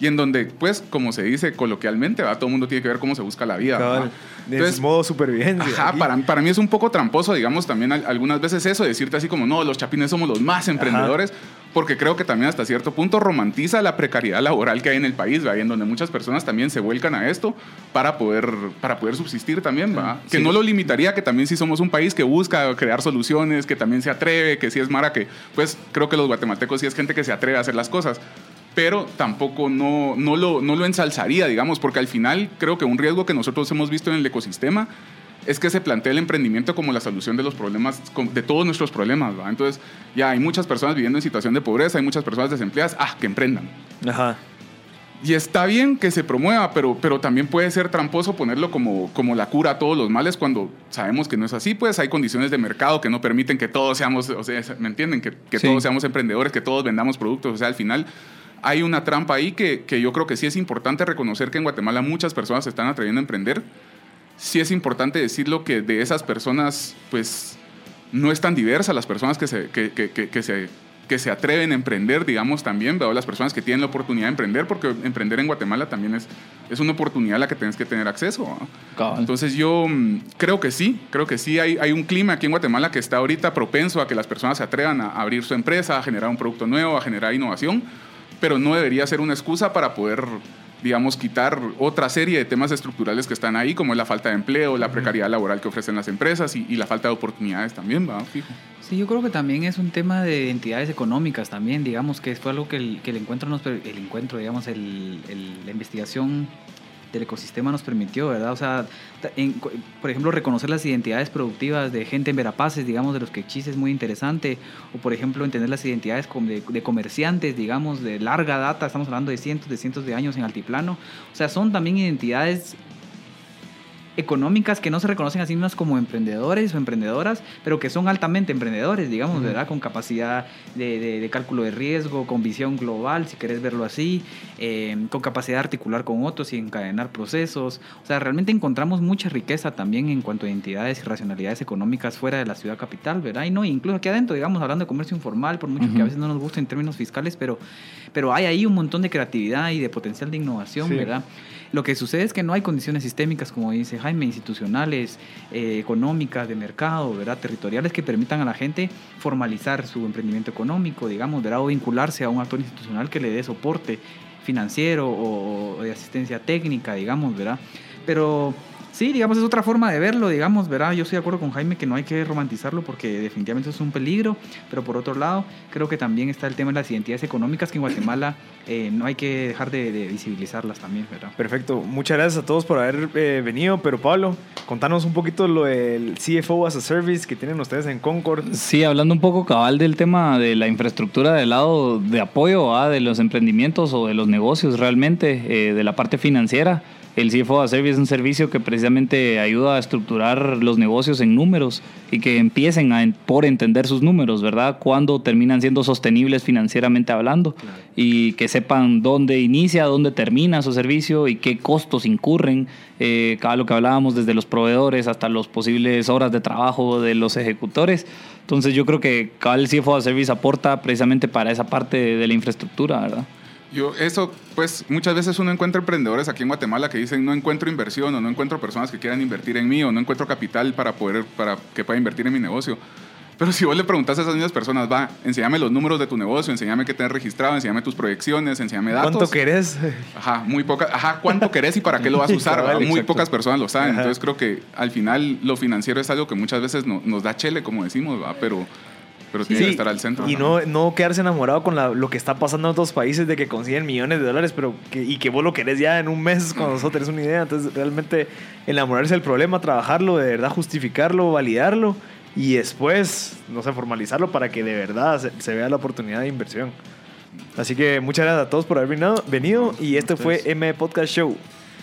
y en donde, pues, como se dice coloquialmente, ¿va? Todo el mundo tiene que ver cómo se busca la vida. Cabal, de modo supervivencia. Ajá, para, para mí es un poco tramposo, digamos, también al- algunas veces eso, decirte así como, no, los chapines somos los más emprendedores, porque creo que también hasta cierto punto romantiza la precariedad laboral que hay en el país, ¿va? Y en donde muchas personas también se vuelcan a esto para poder, para poder subsistir también, ¿va? Que no lo limitaría, que también sí somos un país que busca crear soluciones, que también se atreve, que sí es mara, que pues creo que los guatemaltecos sí es gente que se atreve a hacer las cosas pero tampoco no, no, lo, no lo ensalzaría, digamos, porque al final creo que un riesgo que nosotros hemos visto en el ecosistema es que se plantea el emprendimiento como la solución de los problemas, de todos nuestros problemas, ¿va? Entonces, ya hay muchas personas viviendo en situación de pobreza, hay muchas personas desempleadas, ah, que emprendan. Ajá. Y está bien que se promueva, pero, pero también puede ser tramposo ponerlo como, como la cura a todos los males cuando sabemos que no es así. Pues hay condiciones de mercado que no permiten que todos seamos, o sea, ¿me entienden? Que, que Sí. todos seamos emprendedores, que todos vendamos productos. O sea, al final hay una trampa ahí que, que yo creo que sí es importante reconocer que en Guatemala muchas personas se están atreviendo a emprender. Sí es importante decirlo que de esas personas, pues no es tan diversa las personas que se, que, que- se, que se atreven a emprender, digamos, también, veo las personas que tienen la oportunidad de emprender, porque emprender en Guatemala también es, es una oportunidad a la que tienes que tener acceso. ¿no? Entonces yo mm, creo que sí, creo que sí hay, hay un clima aquí en Guatemala que está ahorita propenso a que las personas se atrevan a abrir su empresa, a generar un producto nuevo, a generar innovación, pero no debería ser una excusa para poder digamos, quitar otra serie de temas estructurales que están ahí, como es la falta de empleo, la precariedad laboral que ofrecen las empresas y, y la falta de oportunidades también, ¿va? Fijo. Sí, yo creo que también es un tema de entidades económicas también, digamos que fue algo que el, que el encuentro nos el encuentro, digamos, el, el- la investigación del ecosistema nos permitió, ¿verdad? O sea, por ejemplo, reconocer las identidades productivas de gente en Verapaces, digamos, de los que es muy interesante, o por ejemplo, entender las identidades de, de comerciantes, digamos, de larga data, estamos hablando de cientos de cientos de años en altiplano, o sea, son también identidades económicas que no se reconocen a sí mismas como emprendedores o emprendedoras, pero que son altamente emprendedores, digamos, ¿verdad? Con capacidad de, de- de cálculo de riesgo, con visión global, si querés verlo así, eh, con capacidad de articular con otros y encadenar procesos. O sea, realmente encontramos mucha riqueza también en cuanto a identidades y racionalidades económicas fuera de la ciudad capital, ¿verdad? Y no, incluso aquí adentro, digamos, hablando de comercio informal, por mucho que a veces no nos guste en términos fiscales, pero, pero hay ahí un montón de creatividad y de potencial de innovación, Sí. ¿verdad? Lo que sucede es que no hay condiciones sistémicas, como dice Jaime, institucionales, eh, económicas, de mercado, ¿verdad? territoriales que permitan a la gente formalizar su emprendimiento económico, digamos, ¿verdad? o vincularse a un actor institucional que le dé soporte financiero o, o de asistencia técnica, digamos, ¿verdad? Pero sí, digamos, es otra forma de verlo, digamos, ¿verdad? Yo estoy de acuerdo con Jaime que no hay que romantizarlo porque definitivamente es un peligro, pero por otro lado, creo que también está el tema de las identidades económicas que en Guatemala eh, no hay que dejar de, de visibilizarlas también, ¿verdad? Perfecto. Muchas gracias a todos por haber eh, venido. Pero Pablo, contanos un poquito lo del CFO as a Service que tienen ustedes en Concord. Sí, hablando un poco cabal del tema de la infraestructura del lado de apoyo ¿va? de los emprendimientos o de los negocios realmente, eh, de la parte financiera. El CFO a Service es un servicio que precisamente ayuda a estructurar los negocios en números y que empiecen a, por entender sus números, ¿verdad? Cuándo terminan siendo sostenibles financieramente hablando y que sepan dónde inicia, dónde termina su servicio y qué costos incurren, eh, cada lo que hablábamos desde los proveedores hasta las posibles horas de trabajo de los ejecutores. Entonces yo creo que cada el CFO a Service aporta precisamente para esa parte de, de la infraestructura, ¿verdad? Yo, eso, pues muchas veces uno encuentra emprendedores aquí en Guatemala que dicen no encuentro inversión o no encuentro personas que quieran invertir en mí o no encuentro capital para poder, para que pueda invertir en mi negocio. Pero si vos le preguntas a esas mismas personas, va, enséñame los números de tu negocio, enséñame qué tenés registrado, enséñame tus proyecciones, enséñame datos. ¿Cuánto querés? Ajá, muy poca, ajá, ¿cuánto querés y para qué lo vas a usar? Cabal, muy exacto. pocas personas lo saben. Ajá. Entonces creo que al final lo financiero es algo que muchas veces no- nos da chele, como decimos, ¿va? pero, pero tiene que estar al centro. Y no, no quedarse enamorado con la- lo que está pasando en otros países de que consiguen millones de dólares pero que, y que vos lo querés ya en un mes cuando vos tenés una idea. Entonces, realmente enamorarse del problema, trabajarlo, de verdad justificarlo, validarlo y después, no sé, formalizarlo para que de verdad se, se vea la oportunidad de inversión. Así que muchas gracias a todos por haber venido, venido y este fue M Podcast Show.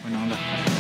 Buena onda.